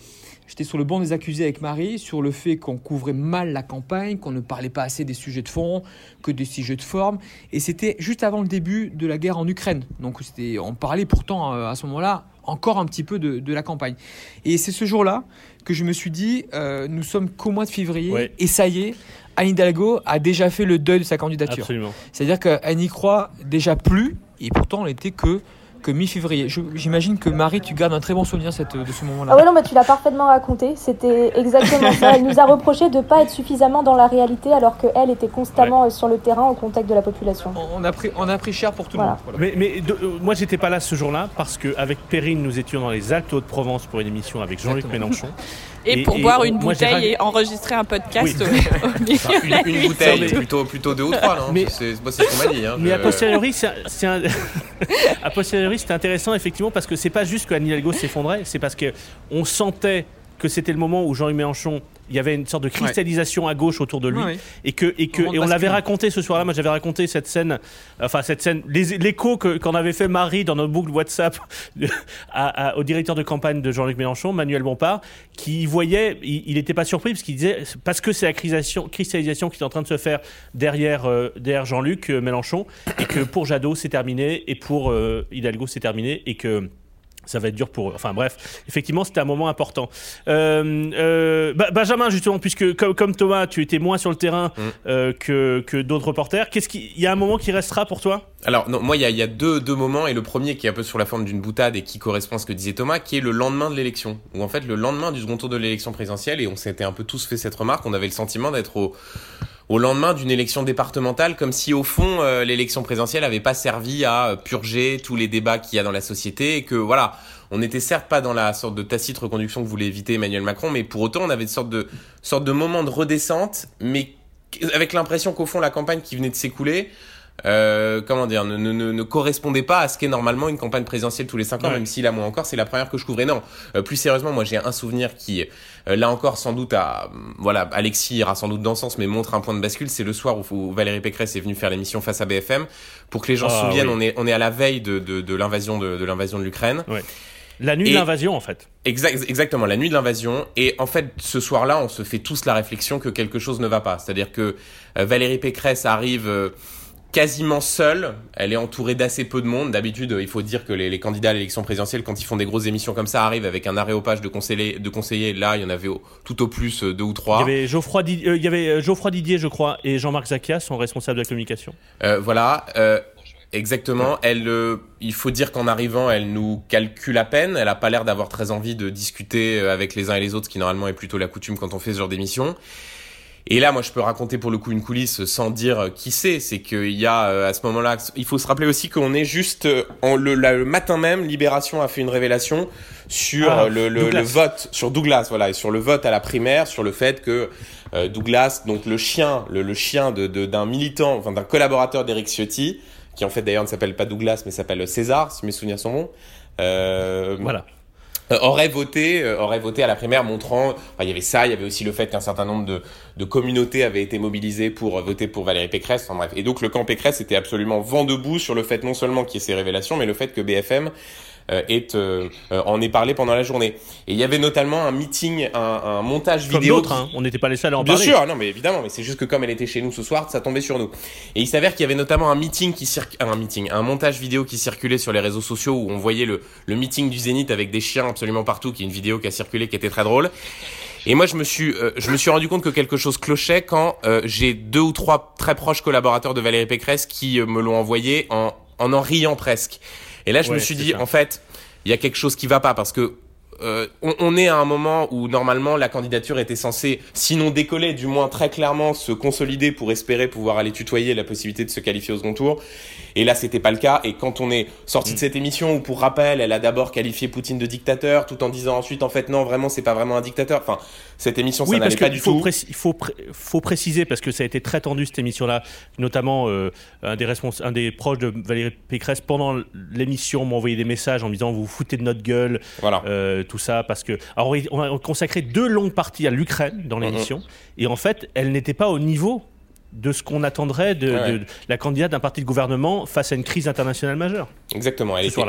J'étais sur le banc des accusés avec Marie sur le fait qu'on couvrait mal la campagne, qu'on ne parlait pas assez des sujets de fond, que des sujets de forme. Et c'était juste avant le début de la guerre en Ukraine. Donc on parlait pourtant euh, à ce moment-là encore un petit peu de, de la campagne. Et c'est ce jour-là que je me suis dit, euh, nous sommes qu'au mois de février, Ouais. et ça y est, Anne Hidalgo a déjà fait le deuil de sa candidature. C'est-à-dire qu'elle n'y croit déjà plus, et pourtant on n'était que, que mi-février. J'imagine que Marie, tu gardes un très bon souvenir cette, de ce moment-là. Ah ouais, non, mais tu l'as parfaitement raconté. C'était exactement ça. Elle nous a reproché de ne pas être suffisamment dans la réalité alors qu'elle était constamment euh, sur le terrain au contact de la population. On a pris, on a pris cher pour tout Voilà. le monde. Voilà. Mais, mais de- euh, moi, j'étais pas là ce jour-là parce qu'avec Perrine, nous étions dans les Alpes Haute-Provence pour une émission avec Jean-Luc. Mélenchon. Et, Et- pour et boire une moi, bouteille et enregistrer un podcast Oui. au, au milieu de la Une nuit. bouteille, mais- plutôt, plutôt deux ou trois, non Mais- C'est moi, c'est ce qu'on m'a dit. Hein. Mais Je- a posteriori, c'est c'est un- a posteriori, c'était intéressant effectivement parce que c'est pas juste que Anne Hidalgo s'effondrait, c'est parce que on sentait que c'était le moment où Jean-Luc Mélenchon, il y avait une sorte de cristallisation à gauche autour de lui. Ouais, et que et que de et on l'avait raconté ce soir-là. Moi, j'avais raconté cette scène, enfin cette scène, l'écho qu'en avait fait Marie dans notre boucle WhatsApp à- à- au directeur de campagne de Jean-Luc Mélenchon, Manuel Bompard, qui voyait, il n'était pas surpris parce qu'il disait parce que c'est la cristallisation, cristallisation qui est en train de se faire derrière euh, derrière Jean-Luc euh, Mélenchon et que pour Jadot c'est terminé et pour euh, Hidalgo c'est terminé et que ça va être dur pour eux. Enfin bref, effectivement, c'était un moment important. Euh, euh, bah, Benjamin, justement, puisque comme, comme, Thomas, tu étais moins sur le terrain mm. euh, que, que d'autres reporters, qu'est-ce qu'il y a un moment qui restera pour toi? Alors non, moi, il y a, y a deux, deux, moments, et le premier qui est un peu sur la forme d'une boutade et qui correspond à ce que disait Thomas, qui est le lendemain de l'élection, où en fait le lendemain du second tour de l'élection présidentielle, et on s'était un peu tous fait cette remarque, on avait le sentiment d'être au au lendemain d'une élection départementale, comme si au fond euh, l'élection présidentielle n'avait pas servi à purger tous les débats qu'il y a dans la société et que voilà, on n'était certes pas dans la sorte de tacite reconduction que voulait éviter Emmanuel Macron, mais pour autant on avait une sorte de sorte de moment de redescente, mais avec l'impression qu'au fond la campagne qui venait de s'écouler euh, comment dire, ne, ne, ne, correspondait pas à ce qu'est normalement une campagne présidentielle tous les cinq ans, même si là, moi encore, c'est la première que je couvrais. Non, euh, plus sérieusement, moi j'ai un souvenir qui, euh, là encore, sans doute, à, voilà, Alexis ira sans doute dans ce sens, mais montre un point de bascule, c'est le soir où, Valérie Pécresse est venue faire l'émission face à BFM. Pour que les gens se ah, souviennent, on, est, on est à la veille de, de, de l'invasion de, de l'invasion de l'Ukraine. La nuit de l'invasion, en fait. Exact, exactement, la nuit de l'invasion. Et en fait, ce soir-là, on se fait tous la réflexion que quelque chose ne va pas. C'est-à-dire que Valérie Pécresse arrive quasiment seule. Elle est entourée d'assez peu de monde. D'habitude, il faut dire que les, candidats à l'élection présidentielle, quand ils font des grosses émissions comme ça, arrivent avec un aréopage de conseillers. De conseillers. Là, il y en avait tout au plus euh, deux ou trois. Il y avait Geoffroy, Didier, euh, il y avait euh, Geoffroy Didier, je crois, et Jean-Marc Zacchia sont responsables de la communication. voilà. Exactement. Elle, il faut dire qu'en arrivant, elle nous calcule à peine. Elle a pas l'air d'avoir très envie de discuter avec les uns et les autres, ce qui normalement est plutôt la coutume quand on fait ce genre d'émission. Et là, moi, je peux raconter pour le coup une coulisse sans dire qui c'est. C'est qu'il y a euh, à ce moment-là, il faut se rappeler aussi qu'on est juste euh, en le, le, matin même, Libération a fait une révélation sur ah, le, le, le, vote sur Douglas, voilà, et sur le vote à la primaire, sur le fait que euh, Douglas, donc le chien, le, chien de d'un militant, enfin d'un collaborateur d'Eric Ciotti, qui en fait d'ailleurs ne s'appelle pas Douglas mais s'appelle César, si mes souvenirs sont bons. Euh, voilà. Euh, aurait voté, euh, aurait voté à la primaire, montrant, enfin, il y avait ça, il y avait aussi le fait qu'un certain nombre de, de communautés avaient été mobilisées pour voter pour Valérie Pécresse. Enfin, bref. Et donc le camp Pécresse était absolument vent debout sur le fait non seulement qu'il y ait ces révélations, mais le fait que BFM euh, est, euh, euh, en est parlé pendant la journée. Et il y avait notamment un meeting, un, un montage comme vidéo. D'autres, hein. on n'était pas les seuls à en Bien parler. Bien sûr, non mais évidemment, mais c'est juste que comme elle était chez nous ce soir, ça tombait sur nous. Et il s'avère qu'il y avait notamment un meeting qui circ... un meeting, un montage vidéo qui circulait sur les réseaux sociaux où on voyait le, le meeting du Zénith avec des chiens absolument partout, qui est une vidéo qui a circulé qui était très drôle. Et moi, je me suis, je me suis rendu compte que quelque chose clochait quand j'ai deux ou trois très proches collaborateurs de Valérie Pécresse qui me l'ont envoyé en, en en riant presque. Et là, je me suis dit, en fait, il y a quelque chose qui va pas parce que euh, on, on, est à un moment où normalement la candidature était censée, sinon décoller, du moins très clairement se consolider pour espérer pouvoir aller tutoyer la possibilité de se qualifier au second tour. Et là, c'était pas le cas. Et quand on est sorti de mm. cette émission, où pour rappel, elle a d'abord qualifié Poutine de dictateur, tout en disant ensuite, en fait, non, vraiment, c'est pas vraiment un dictateur. Enfin, cette émission, ça n'allait pas du faut tout. Il faut, faut préciser, parce que ça a été très tendu, cette émission-là, notamment euh, un, des un des proches de Valérie Pécresse, pendant l'émission, m'a envoyé des messages en me disant, vous vous foutez de notre gueule, voilà. euh, tout ça, parce que... Alors, on a consacré deux longues parties à l'Ukraine dans l'émission, mm -hmm. et en fait, elle n'était pas au niveau de ce qu'on attendrait de, ouais. de, la candidate d'un parti de gouvernement face à une crise internationale majeure. Exactement. Elle était,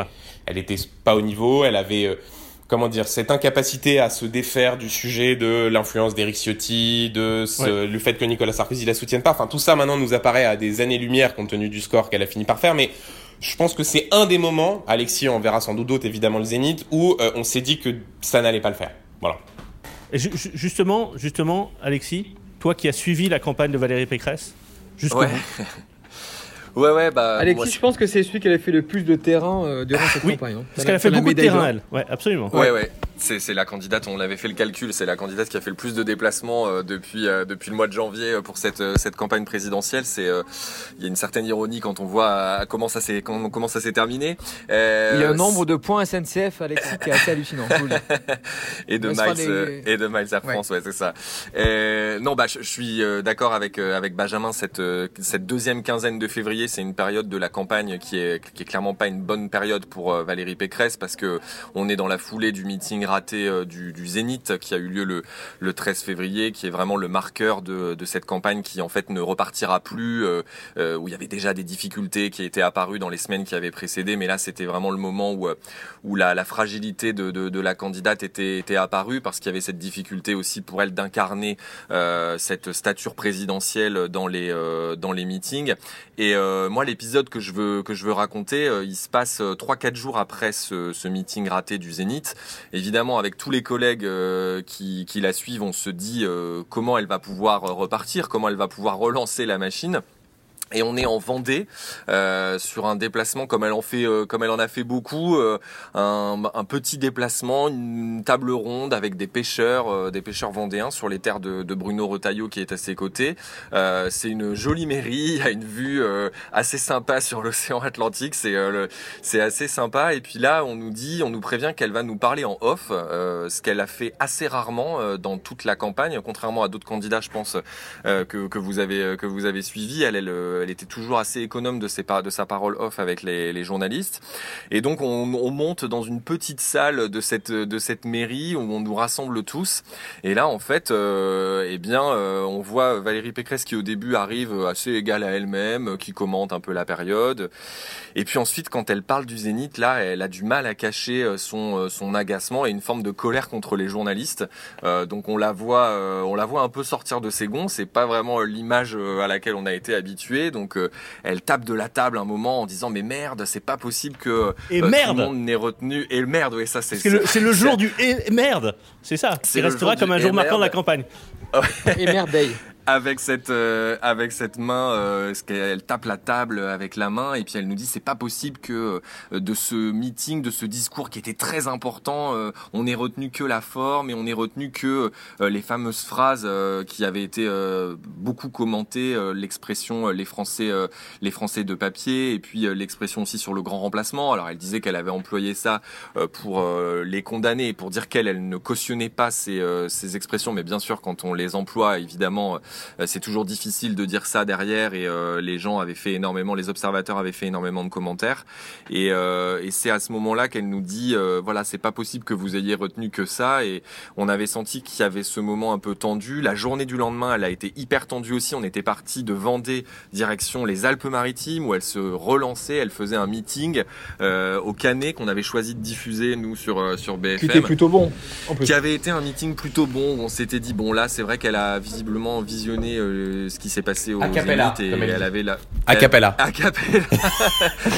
elle était pas au niveau. Elle avait, euh, comment dire, cette incapacité à se défaire du sujet de l'influence d'Éric Ciotti, de ce, ouais. le fait que Nicolas Sarkozy la soutienne pas. Enfin, tout ça maintenant nous apparaît à des années-lumière compte tenu du score qu'elle a fini par faire. Mais je pense que c'est un des moments, Alexis en verra sans doute d'autres évidemment le Zénith, où euh, on s'est dit que ça n'allait pas le faire. Voilà. Et ju justement, justement, Alexis, toi qui as suivi la campagne de Valérie Pécresse jusqu'au ouais. bout. Ouais, ouais, bah. Alexis, moi, je pense que c'est celui qui a fait le plus de terrain euh, durant cette oui, campagne. Hein. Parce qu'elle a fait beaucoup de terrain, elle. Ouais, absolument. Ouais, ouais. ouais. C'est la candidate, on l'avait fait le calcul, c'est la candidate qui a fait le plus de déplacements euh, depuis, euh, depuis le mois de janvier pour cette, euh, cette campagne présidentielle. C'est, il y a une certaine ironie quand on voit comment ça s'est, comment ça s'est terminé. il y a un nombre de points SNCF, Alexis, qui est assez hallucinant. et de miles, les... et de miles à France, ouais, ouais c'est ça. non, bah, je, je suis d'accord avec, avec Benjamin, cette, cette deuxième quinzaine de février, c'est une période de la campagne qui est, qui est clairement pas une bonne période pour Valérie Pécresse parce que on est dans la foulée du meeting raté du, du, Zénith qui a eu lieu le, le 13 février, qui est vraiment le marqueur de, de cette campagne qui en fait ne repartira plus, où il y avait déjà des difficultés qui étaient apparues dans les semaines qui avaient précédé, mais là c'était vraiment le moment où, où la, la fragilité de, de, de, la candidate était, était apparue parce qu'il y avait cette difficulté aussi pour elle d'incarner cette stature présidentielle dans les, dans les meetings. Et moi l'épisode que je veux que je veux raconter, il se passe 3-4 jours après ce, ce, meeting raté du Zénith. Évidemment, avec tous les collègues euh, qui, qui, la suivent, on se dit euh, comment elle va pouvoir repartir, comment elle va pouvoir relancer la machine. Et on est en Vendée euh, sur un déplacement comme elle en fait, euh, comme elle en a fait beaucoup, euh, un, petit déplacement, une table ronde avec des pêcheurs, euh, des pêcheurs vendéens sur les terres de, de Bruno Retailleau qui est à ses côtés. Euh, c'est une jolie mairie, il y a une vue assez sympa sur l'océan Atlantique, c'est c'est assez sympa. Et puis là, on nous dit, on nous prévient qu'elle va nous parler en off, ce qu'elle a fait assez rarement dans toute la campagne, contrairement à d'autres candidats, je pense que, que vous avez que vous avez suivi. Elle, elle elle était toujours assez économe de, ses, de sa parole off avec les, les journalistes. Et donc on, on, monte dans une petite salle de cette, de cette mairie où on nous rassemble tous. Et là en fait, euh, eh bien, euh, on voit Valérie Pécresse qui au début arrive assez égale à elle-même, qui commente un peu la période. Et puis ensuite, quand elle parle du Zénith, là, elle a du mal à cacher euh, son, euh, son agacement et une forme de colère contre les journalistes. Euh, donc on la voit, euh, on la voit un peu sortir de ses gonds. C'est pas vraiment l'image à laquelle on a été habitué. Donc elle tape de la table un moment en disant mais merde, c'est pas possible que et merde. tout le monde n'ait retenu. Et merde, oui, ça c'est. C'est le, le, jour du et merde. C'est ça. Il restera comme un jour marquant de la campagne. et merveille avec cette euh, avec cette main euh, qu'elle tape la table avec la main et puis elle nous dit c'est pas possible que euh, de ce meeting de ce discours qui était très important euh, on ait retenu que la forme et on ait retenu que euh, les fameuses phrases qui avaient été beaucoup commentées l'expression les français les français de papier et puis l'expression aussi sur le grand remplacement. Alors elle disait qu'elle avait employé ça pour les condamner pour dire qu'elle elle ne cautionnait pas ces ces expressions. Mais bien sûr quand on les emploie évidemment c'est toujours difficile de dire ça derrière et euh, les gens avaient fait énormément, les observateurs avaient fait énormément de commentaires et, euh, et c'est à ce moment-là qu'elle nous dit voilà c'est pas possible que vous ayez retenu que ça et on avait senti qu'il y avait ce moment un peu tendu. La journée du lendemain elle a été hyper tendue aussi. On était parti de Vendée direction les Alpes-Maritimes où elle se relançait, elle faisait un meeting euh, au Canet qu'on avait choisi de diffuser nous sur sur BFM. Qui était plutôt bon. En plus. Qui avait été un meeting plutôt bon. Où on s'était dit bon là c'est vrai qu'elle a visiblement visionné euh, ce qui s'est passé au Zénith et elle, elle avait la Acapella. Acapella.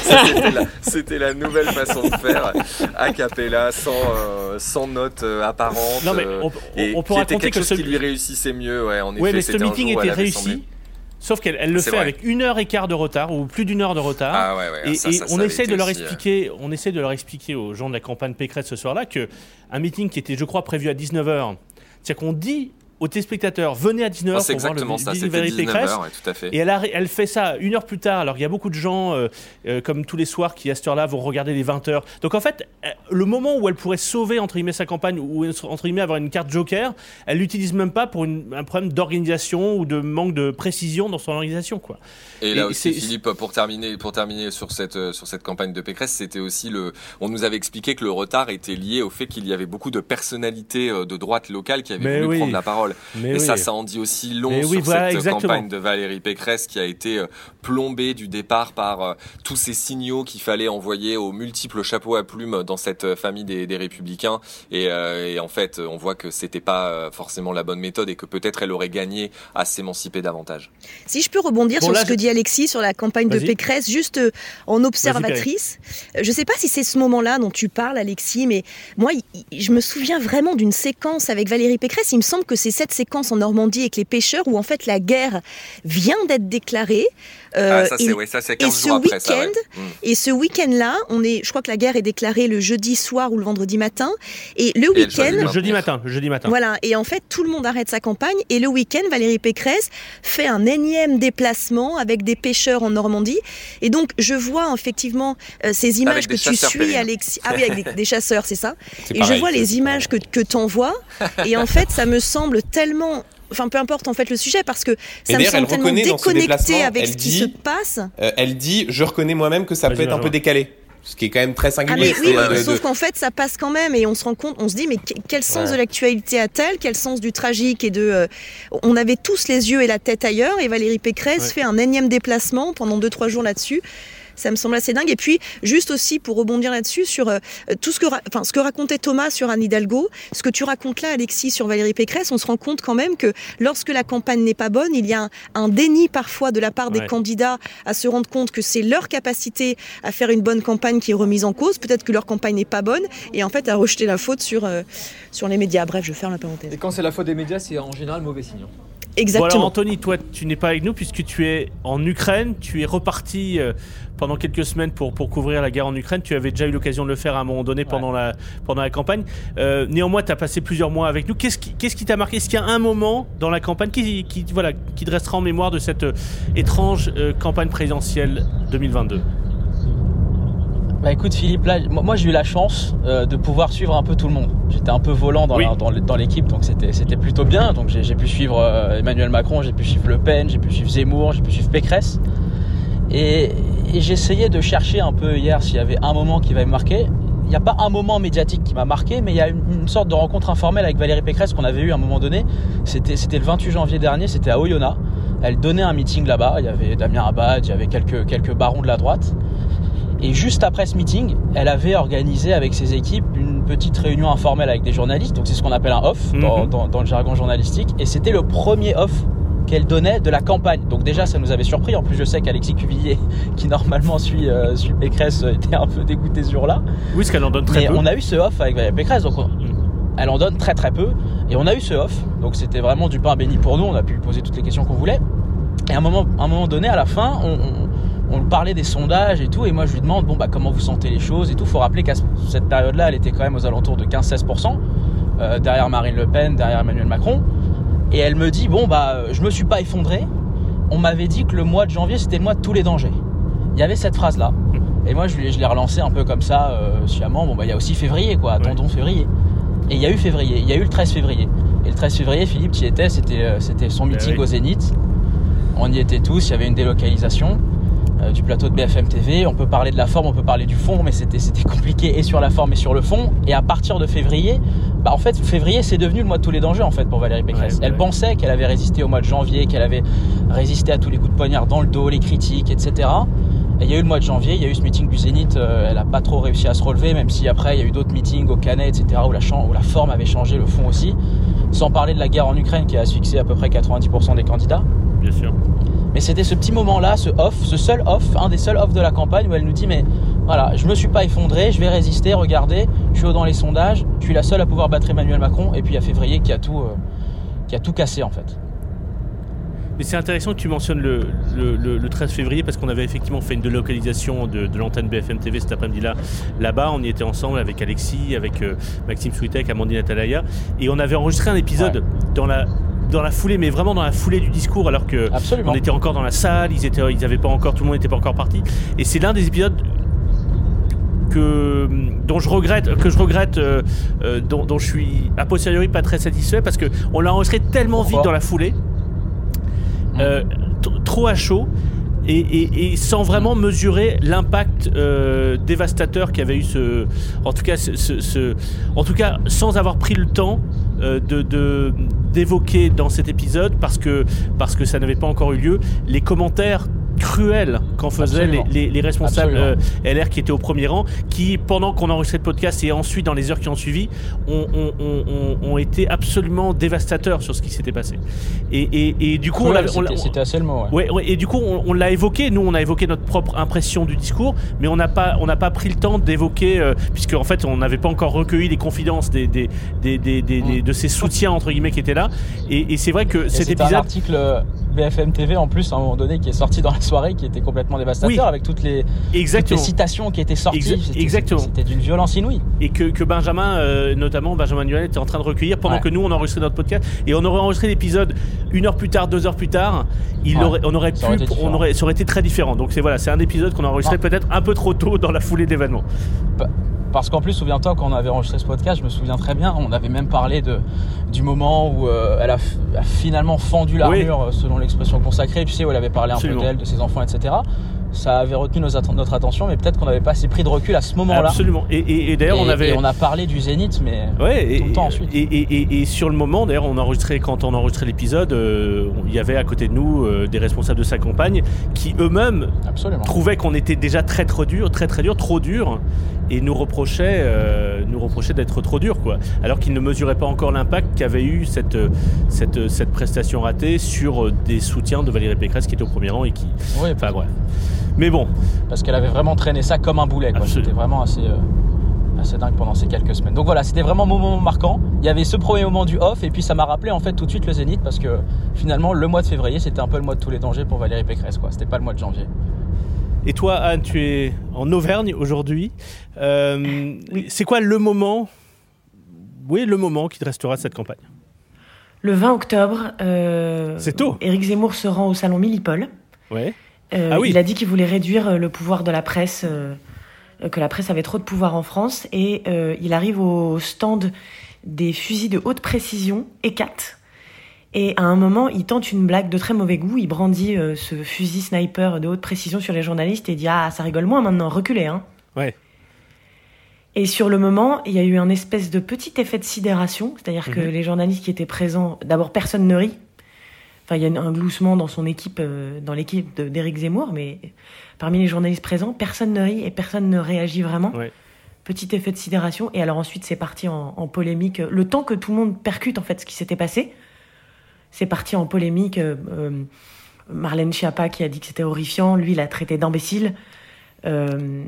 C'était la, la, nouvelle façon de faire. Acapella sans euh, sans note euh, apparente. Non mais on, et on peut raconter quelque chose ce... qui lui réussissait mieux. Ouais, en ouais, effet, mais ce meeting était réussi. Sauf qu'elle elle le fait vrai. avec une heure et quart de retard ou plus d'une heure de retard. Ah ouais, ouais, et, ça, et ça, on essaie de leur aussi, expliquer, on essaie de leur expliquer aux gens de la campagne Pécresse ce soir-là que un meeting qui était, je crois, prévu à 19h, c'est-à-dire qu'on dit aux téléspectateurs venez à 19h Oh, c'est pour voir le exactement ça, meeting de c'était Valérie 19 Pécresse. heures, ouais, tout à fait. Et elle, a- elle fait ça une heure plus tard. Alors il y a beaucoup de gens, euh, euh, comme tous les soirs, qui à cette heure-là vont regarder les 20 heures. Donc en fait, euh, le moment où elle pourrait sauver entre guillemets sa campagne ou entre guillemets avoir une carte joker, elle l'utilise même pas pour une- un problème d'organisation ou de manque de précision dans son organisation, quoi. Et là Et aussi, Philippe, pour terminer, pour terminer sur cette sur cette campagne de Pécresse, c'était aussi le. On nous avait expliqué que le retard était lié au fait qu'il y avait beaucoup de personnalités de droite locale qui avaient Mais voulu oui. prendre la parole. Mais et oui. ça, ça en dit aussi long Mais sur oui, voilà, cette exactement. campagne de Valérie Pécresse qui a été euh, plombée du départ par euh, tous ces signaux qu'il fallait envoyer aux multiples chapeaux à plumes dans cette euh, famille des, des Républicains. Et, euh, et en fait, on voit que c'était pas forcément la bonne méthode et que peut-être elle aurait gagné à s'émanciper davantage. Si je peux rebondir Bon, sur là, ce que je- dit Alexis sur la campagne de. Pécresse, juste en observatrice. Je ne sais pas si c'est ce moment-là dont tu parles, Alexis, mais moi, je me souviens vraiment d'une séquence avec Valérie Pécresse. Il me semble que c'est cette séquence en Normandie avec les pêcheurs où en fait la guerre vient d'être déclarée. Euh, ah, ça et- c'est ouais, ça c'est et 15 ce après ça. ouais. week-end, Mm. Et ce week-end-là, on est, je crois que la guerre est déclarée le jeudi soir ou le vendredi matin. Et le week-end, Le jeudi matin, le jeudi matin. voilà, et en fait, tout le monde arrête sa campagne. Et le week-end, Valérie Pécresse fait un énième déplacement avec des pêcheurs en Normandie. Et donc, je vois effectivement euh, ces images Avec que tu suis. Alexis. Ah oui, avec des, des chasseurs, c'est ça. Et pareil, je vois les images que, que t'envoies. Et en fait, ça me semble tellement. Enfin, peu importe en fait le sujet, parce que ça me semble elle tellement déconnecté avec elle ce qui dit- se passe. Euh, elle dit Je reconnais moi-même que ça Vas-y, peut être un peu décalé. ce qui est quand même très Ah singulier. mais oui, de- sauf de- qu'en fait ça passe quand même et on se rend compte, on se dit mais que- quel sens Ouais. de l'actualité a-t-elle? Quel sens du tragique et de... euh, on avait tous les yeux et la tête ailleurs et Valérie Pécresse Ouais. fait un énième déplacement pendant 2-3 jours là-dessus. Ça me semble assez dingue. Et puis, juste aussi pour rebondir là-dessus, sur euh, tout ce que, enfin, ce que racontait Thomas sur Anne Hidalgo, ce que tu racontes là, Alexis, sur Valérie Pécresse, on se rend compte quand même que lorsque la campagne n'est pas bonne, il y a un, un déni parfois de la part des candidats à se rendre compte que c'est leur capacité à faire une bonne campagne qui est remise en cause. Peut-être que leur campagne n'est pas bonne et en fait à rejeter la faute sur, euh, sur les médias. Bref, je ferme la parenthèse. Et quand c'est la faute des médias, c'est en général mauvais signe. Bon alors Exactement. Anthony, toi tu n'es pas avec nous puisque tu es en Ukraine, tu es reparti euh, pendant quelques semaines pour, pour couvrir la guerre en Ukraine, tu avais déjà eu l'occasion de le faire à un moment donné pendant, la, pendant la campagne. Euh, néanmoins tu as passé plusieurs mois avec nous. Qu'est-ce qui qui t'a marqué? Est-ce qu'il y a un moment dans la campagne qui, qui, voilà, qui te restera en mémoire de cette euh, étrange campagne présidentielle 2022 Bah écoute Philippe, là, moi j'ai eu la chance euh, de pouvoir suivre un peu tout le monde. J'étais un peu volant dans Oui. la- dans le- dans l'équipe, donc c'était c'était plutôt bien. Donc j'ai pu suivre euh, Emmanuel Macron, j'ai pu suivre Le Pen, j'ai pu suivre Zemmour, j'ai pu suivre Pécresse. Et, et j'essayais de chercher un peu hier s'il y avait un moment qui va me marquer. Il n'y a pas un moment médiatique qui m'a marqué, mais il y a une, une sorte de rencontre informelle avec Valérie Pécresse qu'on avait eu à un moment donné. C'était c'était le 28 janvier dernier, c'était à Oyonnax. Elle donnait un meeting là-bas. Il y avait Damien Abad, il y avait quelques, quelques barons de la droite. Et juste après ce meeting, elle avait organisé avec ses équipes une petite réunion informelle avec des journalistes. Donc c'est ce qu'on appelle un off dans, Mhm. dans- dans le jargon journalistique. Et c'était le premier off qu'elle donnait de la campagne. Donc déjà ça nous avait surpris. En plus je sais qu'Alexis Cuvillier, qui normalement suit, euh, suit Pécresse, était un peu dégoûté ce jour-là. Oui, parce qu'elle en donne très Mais peu. on a eu ce off avec Pécresse, donc on- elle en donne très très peu. Et on a eu ce off, donc c'était vraiment du pain béni pour nous. On a pu lui poser toutes les questions qu'on voulait. Et à un moment, à un moment donné, à la fin, on, on- on parlait des sondages et tout. Et moi, je lui demande bon bah comment vous sentez les choses et tout. Faut rappeler qu'à ce- cette période-là, elle était quand même aux alentours de 15-16%, euh, derrière Marine Le Pen, derrière Emmanuel Macron. Et elle me dit bon bah je me suis pas effondré. On m'avait dit que le mois de janvier c'était le mois de tous les dangers. Il y avait cette phrase là. Et moi je, je l'ai relancé un peu comme ça, euh, sciemment. Bon bah il y a aussi février quoi, attendons février. Et il y a eu février, il y a eu le 13 février. Et le 13 février, Philippe, tu y étais, c'était euh, c'était son meeting oui. au Zénith. On y était tous, il y avait une délocalisation euh, du plateau de BFM TV. On peut parler de la forme, on peut parler du fond, mais c'était compliqué et sur la forme et sur le fond. Et à partir de février, bah en fait, février, c'est devenu le mois de tous les dangers en fait pour Valérie Pécresse. Ouais, Elle ouais. pensait qu'elle avait résisté au mois de janvier, qu'elle avait résisté à tous les coups de poignard dans le dos, les critiques, etc. Et il y a eu le mois de janvier, il y a eu ce meeting du Zénith, euh, elle a pas trop réussi à se relever, même si après il y a eu d'autres meetings au Canet, etc., où la, où la forme avait changé, le fond aussi. Sans parler de la guerre en Ukraine qui a asphyxié à peu près 90% des candidats. Bien sûr. Mais c'était ce petit moment-là, ce off, ce seul off, un des seuls off de la campagne où elle nous dit mais voilà, je me suis pas effondré, je vais résister, regardez, je suis haut dans les sondages, je suis la seule à pouvoir battre Emmanuel Macron et puis il y a février qui a tout, euh, qui a tout cassé en fait. Mais c'est intéressant que tu mentionnes le, le, le- le 13 février parce qu'on avait effectivement fait une délocalisation de, de l'antenne BFM TV cet après-midi-là. Là-bas, on y était ensemble avec Alexis, avec euh, Maxime Switek, Amandine Atalaya. Et on avait enregistré un épisode dans la dans la foulée, mais vraiment dans la foulée du discours, alors que Absolument. on était encore dans la salle, ils étaient, ils avaient pas encore, tout le monde n'était pas encore parti. Et c'est l'un des épisodes que dont je regrette que je regrette euh, euh, dont, dont je suis a posteriori pas très satisfait parce que on l'a enregistré tellement Pourquoi vite dans la foulée euh, t- trop à chaud et, et- et sans vraiment mesurer l'impact euh, dévastateur qu'avait eu ce en tout cas ce, ce- ce- en tout cas sans avoir pris le temps euh, de de- d'évoquer dans cet épisode parce que parce que ça n'avait pas encore eu lieu les commentaires cruels qu'en faisaient les, Absolument. les- les responsables Absolument. euh, LR qui étaient au premier rang, qui pendant qu'on enregistrait le podcast et ensuite dans les heures qui ont suivi, ont, ont- ont- ont- ont été absolument dévastateurs sur ce qui s'était passé. Et, et- et du coup, on Cruel, c'était ouais. Ouais, ouais, et du coup, on, on l'a évoqué. Nous, on a évoqué notre propre impression du discours, mais on n'a pas, on pas pris le temps d'évoquer, euh, puisque en fait, on n'avait pas encore recueilli les confidences des, des, des, des- des- des- de ces soutiens entre guillemets qui étaient là. Et, et c'est vrai que Et cet c'était un épisode, article BFM TV en plus à un moment donné qui est sorti dans la soirée qui était complètement dévastateur Oui. avec toutes les, toutes les citations qui étaient sorties. Exa- exactement. C'était d'une violence inouïe. et que, que Benjamin, euh, notamment Benjamin Nuel, était en train de recueillir pendant Ouais. que nous on enregistrait notre podcast et on aurait enregistré l'épisode une heure plus tard, deux heures plus tard. Il Ouais. aurait, on aurait Ça pu, aurait été on aurait, ça aurait été très différent. Donc c'est voilà, c'est un épisode qu'on a enregistré peut-être un peu trop tôt dans la foulée d'événements. Parce qu'en plus, souviens-toi, quand on avait enregistré ce podcast, je me souviens très bien, on avait même parlé de, du moment où euh, elle a, finalement fendu l'armure, euh, selon l'expression consacrée, tu sais, où elle avait parlé un Absolument. peu d'elle, de ses enfants, etc. ça avait retenu nos notre attention, mais peut-être qu'on n'avait pas assez pris de recul à ce moment-là. Absolument. Et, et- et d'ailleurs, on avait. et on a parlé du Zénith, mais Ouais, tout le temps ensuite. Et, sur le moment, d'ailleurs, on a enregistré, quand on a enregistré l'épisode, euh, il y avait à côté de nous euh, des responsables de sa campagne qui eux-mêmes trouvaient qu'on était déjà très trop dur, très très dur, trop dur, et nous reprochaient, euh, nous reprochaient d'être trop dur, quoi. Alors qu'ils ne mesuraient pas encore l'impact qu'avait eu cette, cette, cette prestation ratée sur euh, des soutiens de Valérie Pécresse qui était au premier rang et qui. Oui, Enfin bref. Mais bon, parce qu'elle avait vraiment traîné ça comme un boulet. quoi. C'était vraiment assez, euh, dingue pendant ces quelques semaines. Donc voilà, c'était vraiment mon moment marquant. Il y avait ce premier moment du off, et puis ça m'a rappelé en fait tout de suite le Zénith, parce que finalement le mois de février c'était un peu le mois de tous les dangers pour Valérie Pécresse. quoi. C'était pas le mois de janvier. Et toi, Anne, tu es en Auvergne aujourd'hui. Euh, C'est quoi le moment, oui, le moment qui te restera de cette campagne? Le 20 octobre, euh, C'est tôt. Éric Zemmour se rend au salon Millipol. Ouais. Euh, Ah oui. Il a dit qu'il voulait réduire euh, le pouvoir de la presse, que la presse avait trop de pouvoir en France. Et il arrive au stand des fusils de haute précision, ECAT. Et à un moment, il tente une blague de très mauvais goût. Il brandit euh, ce fusil sniper de haute précision sur les journalistes et dit Ah, ça rigole moins maintenant, reculez, hein. Ouais. Et sur le moment, il y a eu un espèce de petit effet de sidération, c'est-à-dire que Mhm. les journalistes qui étaient présents, d'abord personne ne rit. Enfin, il y a un gloussement dans son équipe, euh, dans l'équipe d'Éric Zemmour, mais parmi les journalistes présents, personne ne rit et personne ne réagit vraiment. Ouais. Petit effet de sidération. Et alors ensuite, c'est parti en, en polémique. Le temps que tout le monde percute en fait ce qui s'était passé, c'est parti en polémique. euh, euh, Marlène Schiappa qui a dit que c'était horrifiant, lui il a traité d'imbécile. Euh,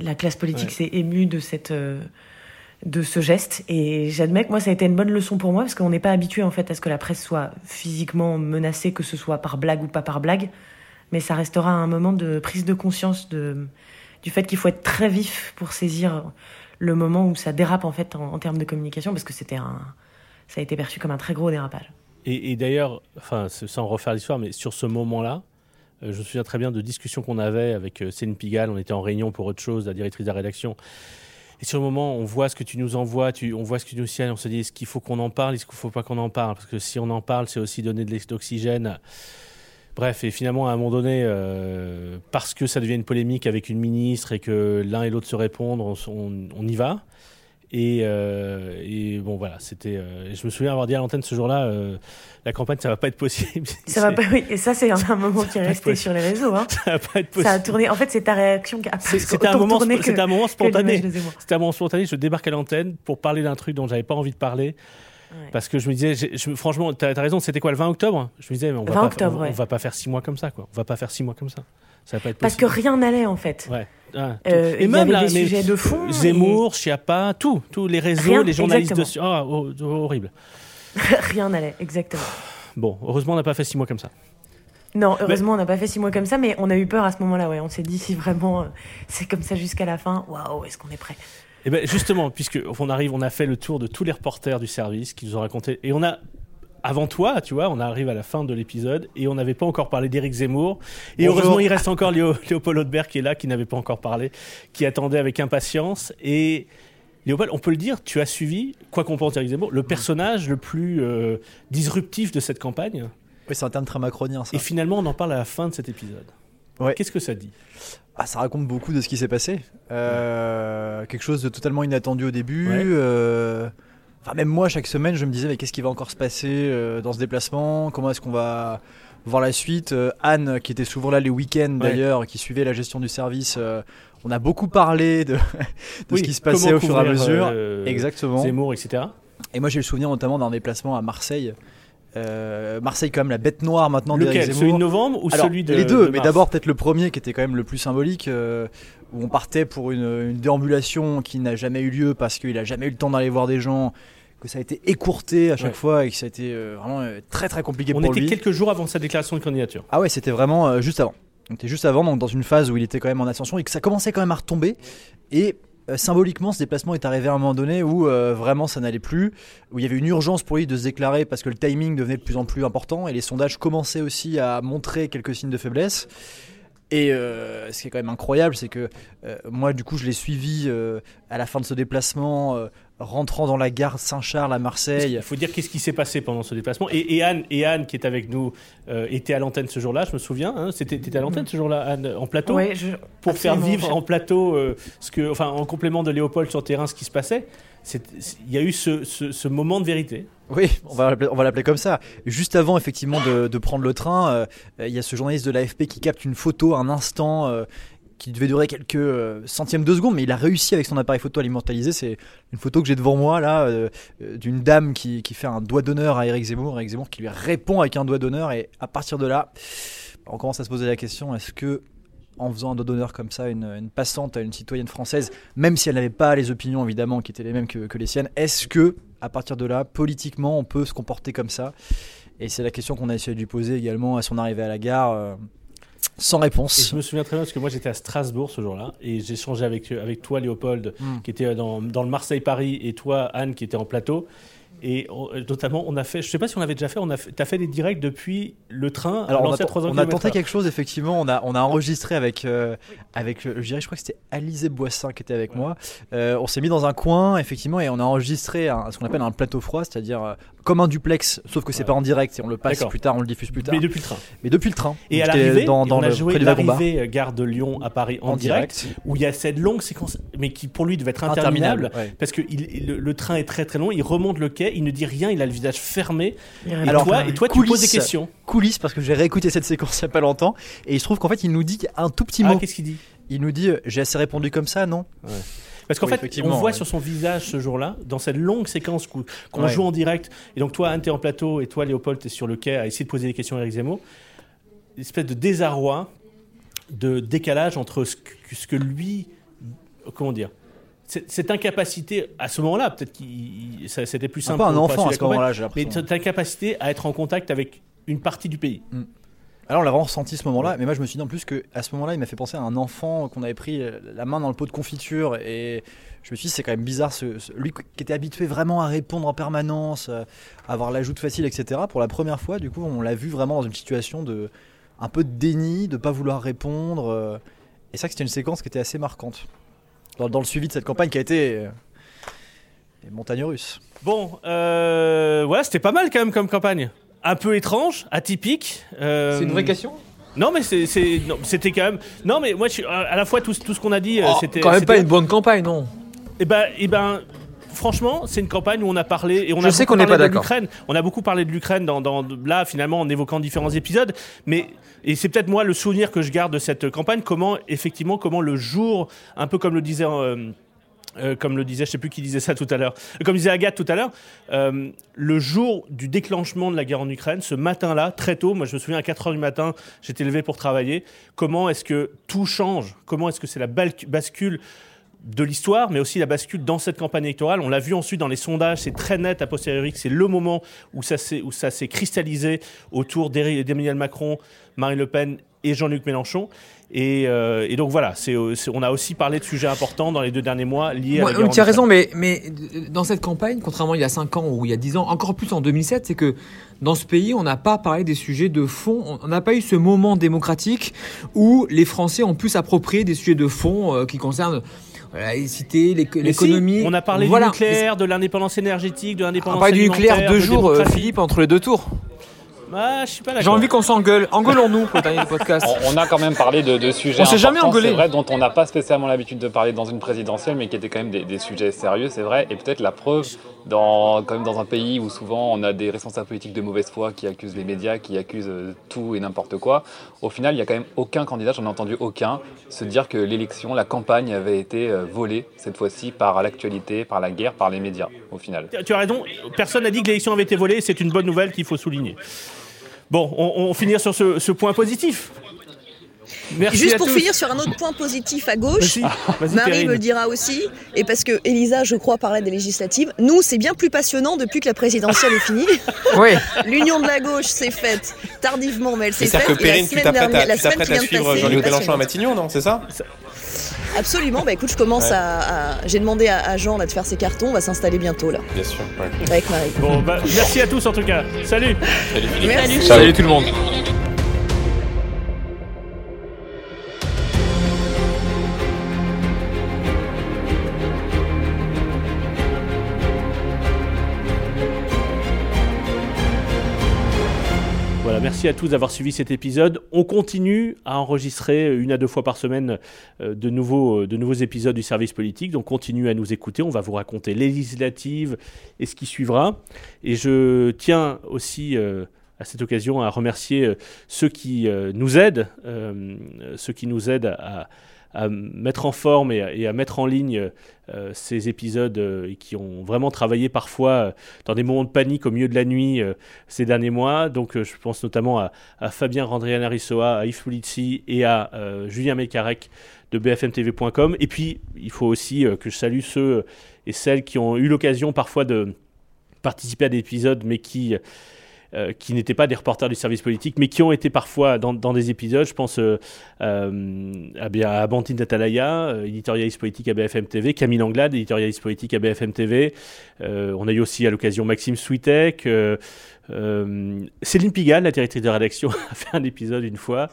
la classe politique Ouais. s'est émue de cette euh, de ce geste et j'admets que moi ça a été une bonne leçon pour moi parce qu'on n'est pas habitué en fait à ce que la presse soit physiquement menacée que ce soit par blague ou pas par blague mais ça restera un moment de prise de conscience de du fait qu'il faut être très vif pour saisir le moment où ça dérape en fait en, en termes de communication parce que c'était un ça a été perçu comme un très gros dérapage. Et, d'ailleurs, enfin, sans refaire l'histoire, mais sur ce moment-là, euh, je me souviens très bien de discussions qu'on avait avec euh, Céline Pigalle. On était en réunion pour autre chose, la directrice de la rédaction. Et sur le moment, on voit ce que tu nous envoies, on voit ce que tu nous signes, on se dit est-ce qu'il faut qu'on en parle, est-ce qu'il ne faut pas qu'on en parle? Parce que si on en parle, c'est aussi donner de l'oxygène. Bref, et finalement, à un moment donné, euh, parce que ça devient une polémique avec une ministre et que l'un et l'autre se répondent, on y va. Et, euh, et bon, voilà, c'était. euh, je me souviens avoir dit à l'antenne ce jour-là, euh, la campagne, ça va pas être possible. Ça va pas oui et ça c'est un, moment qui est resté possible. sur les réseaux hein. Ça va pas être Ça a possible. tourné. En fait, c'est ta réaction qui a C'était un moment, que- un moment spontané. C'était un moment spontané. Je débarque à l'antenne pour parler d'un truc dont j'avais pas envie de parler. Ouais. Parce que je me disais, je- franchement, t'as as raison, c'était quoi le 20 octobre? Je me disais, mais on va, 20 pas, octobre, on, ouais. on va pas faire six mois comme ça, quoi. On va pas faire six mois comme ça. Ça va pas être Parce que rien n'allait en fait. Ouais. Ah, Euh, tout. il y avait des mais- sujets de fond euh, et- Zemmour, Chiappa, tout, tous les réseaux, Rien, les journalistes dessus. Ah, oh, horrible. rien n'allait, exactement. Bon, heureusement, on n'a pas fait six mois comme ça. Non, heureusement, on n'a pas fait six mois comme ça, mais on a eu peur à ce moment-là. Ouais, on s'est dit si vraiment euh, c'est comme ça jusqu'à la fin. Waouh, est-ce qu'on est prêt? Et ben justement, puisque on arrive, on a fait le tour de tous les reporters du service qui nous ont raconté, et on a avant toi, tu vois, on arrive à la fin de l'épisode et on n'avait pas encore parlé d'Éric Zemmour. Et Bonjour. heureusement, il reste encore Léo, Léopold Audebert qui est là, qui n'avait pas encore parlé, qui attendait avec impatience. Et Léopold, on peut le dire, tu as suivi, quoi qu'on pense d'Éric Zemmour, le personnage le plus euh, disruptif de cette campagne. Oui, c'est un terme très macronien, ça. Et finalement, on en parle à la fin de cet épisode. Ouais. Qu'est-ce que ça dit? Ah, ça raconte beaucoup de ce qui s'est passé. Euh, quelque chose de totalement inattendu au début. Ouais. euh, Enfin, même moi, chaque semaine, je me disais, mais qu'est-ce qui va encore se passer euh, dans ce déplacement? Comment est-ce qu'on va voir la suite? Euh, Anne, qui était souvent là les week-ends Ouais. d'ailleurs, qui suivait la gestion du service, euh, on a beaucoup parlé de, de Oui, ce qui se passait au fur et à mesure. euh, Exactement. Zemmour, etc. Et moi, j'ai le souvenir notamment d'un déplacement à Marseille. Euh, Marseille, quand même, la bête noire maintenant Lequel? Celui de novembre ou Alors, celui de Les deux, de mais d'abord peut-être le premier qui était quand même le plus symbolique, euh, où on partait pour une, une déambulation qui n'a jamais eu lieu parce qu'il a jamais eu le temps d'aller voir des gens, que ça a été écourté à chaque Ouais. fois et que ça a été euh, vraiment euh, très très compliqué On pour était lui. quelques jours avant sa déclaration de candidature. Ah ouais, c'était vraiment euh, juste avant. On était juste avant, donc dans une phase où il était quand même en ascension et que ça commençait quand même à retomber. Et symboliquement, ce déplacement est arrivé à un moment donné où vraiment ça n'allait plus, où il y avait une urgence pour lui de se déclarer parce que le timing devenait de plus en plus important et les sondages commençaient aussi à montrer quelques signes de faiblesse. Et euh, ce qui est quand même incroyable, c'est que euh, moi, du coup, je l'ai suivi euh, à la fin de ce déplacement rentrant dans la gare Saint-Charles à Marseille. Il faut dire qu'est-ce qui s'est passé pendant ce déplacement. Et, et Anne, et Anne, qui est avec nous, euh, était à l'antenne ce jour-là, je me souviens. Hein, C'était étais à l'antenne ce jour-là, Anne, en plateau, Ouais, je- pour faire vivre en plateau, euh, ce que, enfin, en complément de Léopold sur terrain, ce qui se passait. Il y a eu ce, ce- ce moment de vérité. Oui, on va l'appeler- on va l'appeler comme ça. Juste avant, effectivement, de, de prendre le train, euh, il y a ce journaliste de l'AFP qui capte une photo, un instant euh, qui devait durer quelques euh, centièmes de seconde, mais il a réussi avec son appareil photo à l'immortaliser. C'est une photo que j'ai devant moi, là, euh, euh, d'une dame qui, qui fait un doigt d'honneur à Eric Zemmour, Eric Zemmour qui lui répond avec un doigt d'honneur, et à partir de là, on commence à se poser la question est-ce que en faisant un doigt d'honneur comme ça, une, passante à une citoyenne française, même si elle n'avait pas les opinions évidemment qui étaient les mêmes que, que les siennes, est-ce que à partir de là, politiquement, on peut se comporter comme ça? Et c'est la question qu'on a essayé de lui poser également à son arrivée à la gare, euh, sans Et réponse. je me souviens très bien parce que moi j'étais à Strasbourg ce jour-là et j'ai échangé avec, avec toi Léopold Mm. qui était dans, dans le Marseille-Paris et toi Anne qui était en plateau. Et on- notamment on a fait, je sais pas si on l'avait déjà fait, on a fait, t'as fait des directs depuis le train Alors on a, lancé à 300 on a tenté quelque chose effectivement. On a on a enregistré avec euh, avec euh, je dirais je crois que c'était Alizé Boissin qui était avec moi. Euh, on s'est mis dans un coin effectivement et on a enregistré un- ce qu'on appelle un plateau froid, c'est-à-dire euh, comme un duplex, sauf que c'est Ouais. pas en direct et on le passe plus tard, on le diffuse plus tard. Mais depuis le train. Mais depuis le train. Et à Donc, j'étais l'arrivée, dans, dans on a le joué l'arrivée euh, gare de Lyon à Paris en, En direct, direct. où il y a cette longue séquence, mais qui pour lui devait être interminable, Interminable, ouais. parce que il- le, le train est très très long, il remonte le quai, il ne dit rien, il a le visage fermé. Et répond toi, et toi tu poses des coulisses. questions. coulisses parce que j'ai réécouté cette séquence il n'y a pas longtemps et il se trouve qu'en fait il nous dit un tout petit Ah, mot. qu'est-ce qu'il dit? Il nous dit euh, j'ai assez répondu comme ça non? Parce qu'en Oui, fait, on voit ouais. sur son visage ce jour-là, dans cette longue séquence qu'o- qu'on Ouais. joue en direct, et donc toi, Anne, t'es en plateau, et toi, Léopold, t'es sur le quai à essayer de poser des questions à Eric Zemmour, une espèce de désarroi, de décalage entre ce que, ce que lui, comment dire, cette, cette incapacité, à ce moment-là, peut-être qu'il ça- c'était plus Un simple. peu un enfant à ce moment-là, j'ai Mais cette incapacité à être en contact avec une partie du pays. Alors on l'a vraiment ressenti ce moment-là, mais moi je me suis dit en plus que à ce moment-là il m'a fait penser à un enfant qu'on avait pris euh, la main dans le pot de confiture et je me suis dit c'est quand même bizarre ce, ce- lui qui était habitué vraiment à répondre en permanence, euh, à avoir l'ajout de facile etc. Pour la première fois du coup on l'a vu vraiment dans une situation de un peu de déni, de pas vouloir répondre euh, et ça c'était une séquence qui était assez marquante dans, dans le suivi de cette campagne qui a été les montagnes russes. Bon, euh, voilà, c'était pas mal quand même comme campagne. Un peu étrange, atypique. euh, C'est une vraie question? Non, mais c'était quand même. Non, mais moi, je à la fois tout, tout ce qu'on a dit, euh, Oh, c'était. Quand même pas une bonne campagne, non? Eh ben, eh ben, franchement, c'est une campagne où on a parlé et on Je a sais qu'on n'est parlé pas de d'accord. l'Ukraine. On a beaucoup parlé de l'Ukraine dans, dans- là finalement en évoquant différents épisodes, mais et c'est peut-être moi le souvenir que je garde de cette campagne. Comment effectivement, comment le jour, un peu comme le disait. euh, euh, comme le disait, je sais plus qui disait ça tout à l'heure, Euh, comme disait Agathe tout à l'heure, euh, le jour du déclenchement de la guerre en Ukraine, ce matin-là, très tôt, moi je me souviens à 4h du matin, j'étais levé pour travailler, comment est-ce que tout change? Comment est-ce que c'est la bascule de l'histoire, mais aussi la bascule dans cette campagne électorale? On l'a vu ensuite dans les sondages, c'est très net a posteriori que c'est le moment où ça s'est, cristallisé autour d'Emmanuel Macron, Marine Le Pen et Jean-Luc Mélenchon. Et, euh, et donc voilà, c'est, on a aussi parlé de sujets importants dans les deux derniers mois liés à la guerre tu as raison, mais, mais dans cette campagne, contrairement il y a 5 ans ou il y a 10 ans, encore plus en 2007, c'est que dans ce pays, on n'a pas parlé des sujets de fond. On n'a pas eu ce moment démocratique où les Français ont pu s'approprier des sujets de fond euh, qui concernent l'éc- Mais l'économie. si, on a parlé Voilà. du nucléaire, de l'indépendance énergétique, de On l'indépendance a parlé du nucléaire deux de jours, euh. Philippe, entre les deux tours. Ah, je suis pas d'accord. J'ai envie qu'on s'engueule. Engueulons-nous pour le dernier podcast. On, on a quand même parlé de, de sujets On s'est jamais engueulé. c'est vrai, dont on n'a pas spécialement l'habitude de parler dans une présidentielle, mais qui étaient quand même des, des sujets sérieux, c'est vrai. Et peut-être la preuve, dans, quand même dans un pays où souvent on a des responsables politiques de mauvaise foi qui accusent les médias, qui accusent euh, tout et n'importe quoi. Au final, il y a quand même aucun candidat, j'en ai entendu aucun, se dire que l'élection, la campagne avait été euh, volée cette fois-ci par l'actualité, par la guerre, par les médias, au final. Tu as raison, personne n'a dit que l'élection avait été volée, c'est une bonne nouvelle qu'il faut souligner. Bon, on, finit sur ce point positif. Merci Juste à pour tous. finir sur un autre point positif à gauche, vas-y, Marie me le dira aussi, et parce que Elisa, je crois, parlait des législatives, nous, c'est bien plus passionnant depuis que la présidentielle est finie. Oui. L'union de la gauche s'est faite tardivement, mais elle s'est C'est-à-dire faite. que et la Perrine, tu semaine t'apprêtes dernière- à, la tu semaine t'apprêtes qui à vient de suivre Jean-Luc Mélenchon à. Matignon, non C'est ça Absolument, bah écoute, je commence à. à- J'ai demandé à, à Jean là, de faire ses cartons, on va s'installer bientôt là, Bien sûr. ouais. avec Marie. Bon, bah, merci à tous en tout cas. Salut. Salut. Salut tout le monde. Merci à tous d'avoir suivi cet épisode. On continue à enregistrer une à deux fois par semaine euh, de, nouveaux, de nouveaux épisodes du service politique. Donc continuez à nous écouter. On va vous raconter les législatives et ce qui suivra. Et je tiens aussi euh, à cette occasion à remercier euh, ceux qui nous aident, ceux qui nous aident à mettre en forme et à, mettre en ligne euh, ces épisodes euh, qui ont vraiment travaillé parfois euh, dans des moments de panique au milieu de la nuit ces derniers mois. Donc je pense notamment à, Fabien Randriana Rissoa, à Yves Pulizzi et à Julien Mekarek de bfmtv.com. Et puis il faut aussi que je salue ceux et celles qui ont eu l'occasion parfois de participer à des épisodes mais qui euh, qui n'étaient pas des reporters du service politique, mais qui ont été parfois dans, des épisodes. Je pense euh, euh, à, à Bantine Datalaya, éditorialiste politique à BFM TV, Camille Anglade, éditorialiste politique à BFM TV. on a eu aussi à l'occasion Maxime Switek. Céline Pigalle, la directrice de rédaction, a fait un épisode une fois.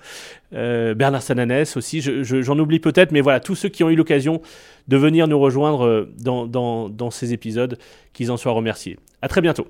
Bernard Sananès aussi, j'en oublie peut-être, mais voilà, tous ceux qui ont eu l'occasion de venir nous rejoindre dans, dans ces épisodes, qu'ils en soient remerciés. À très bientôt.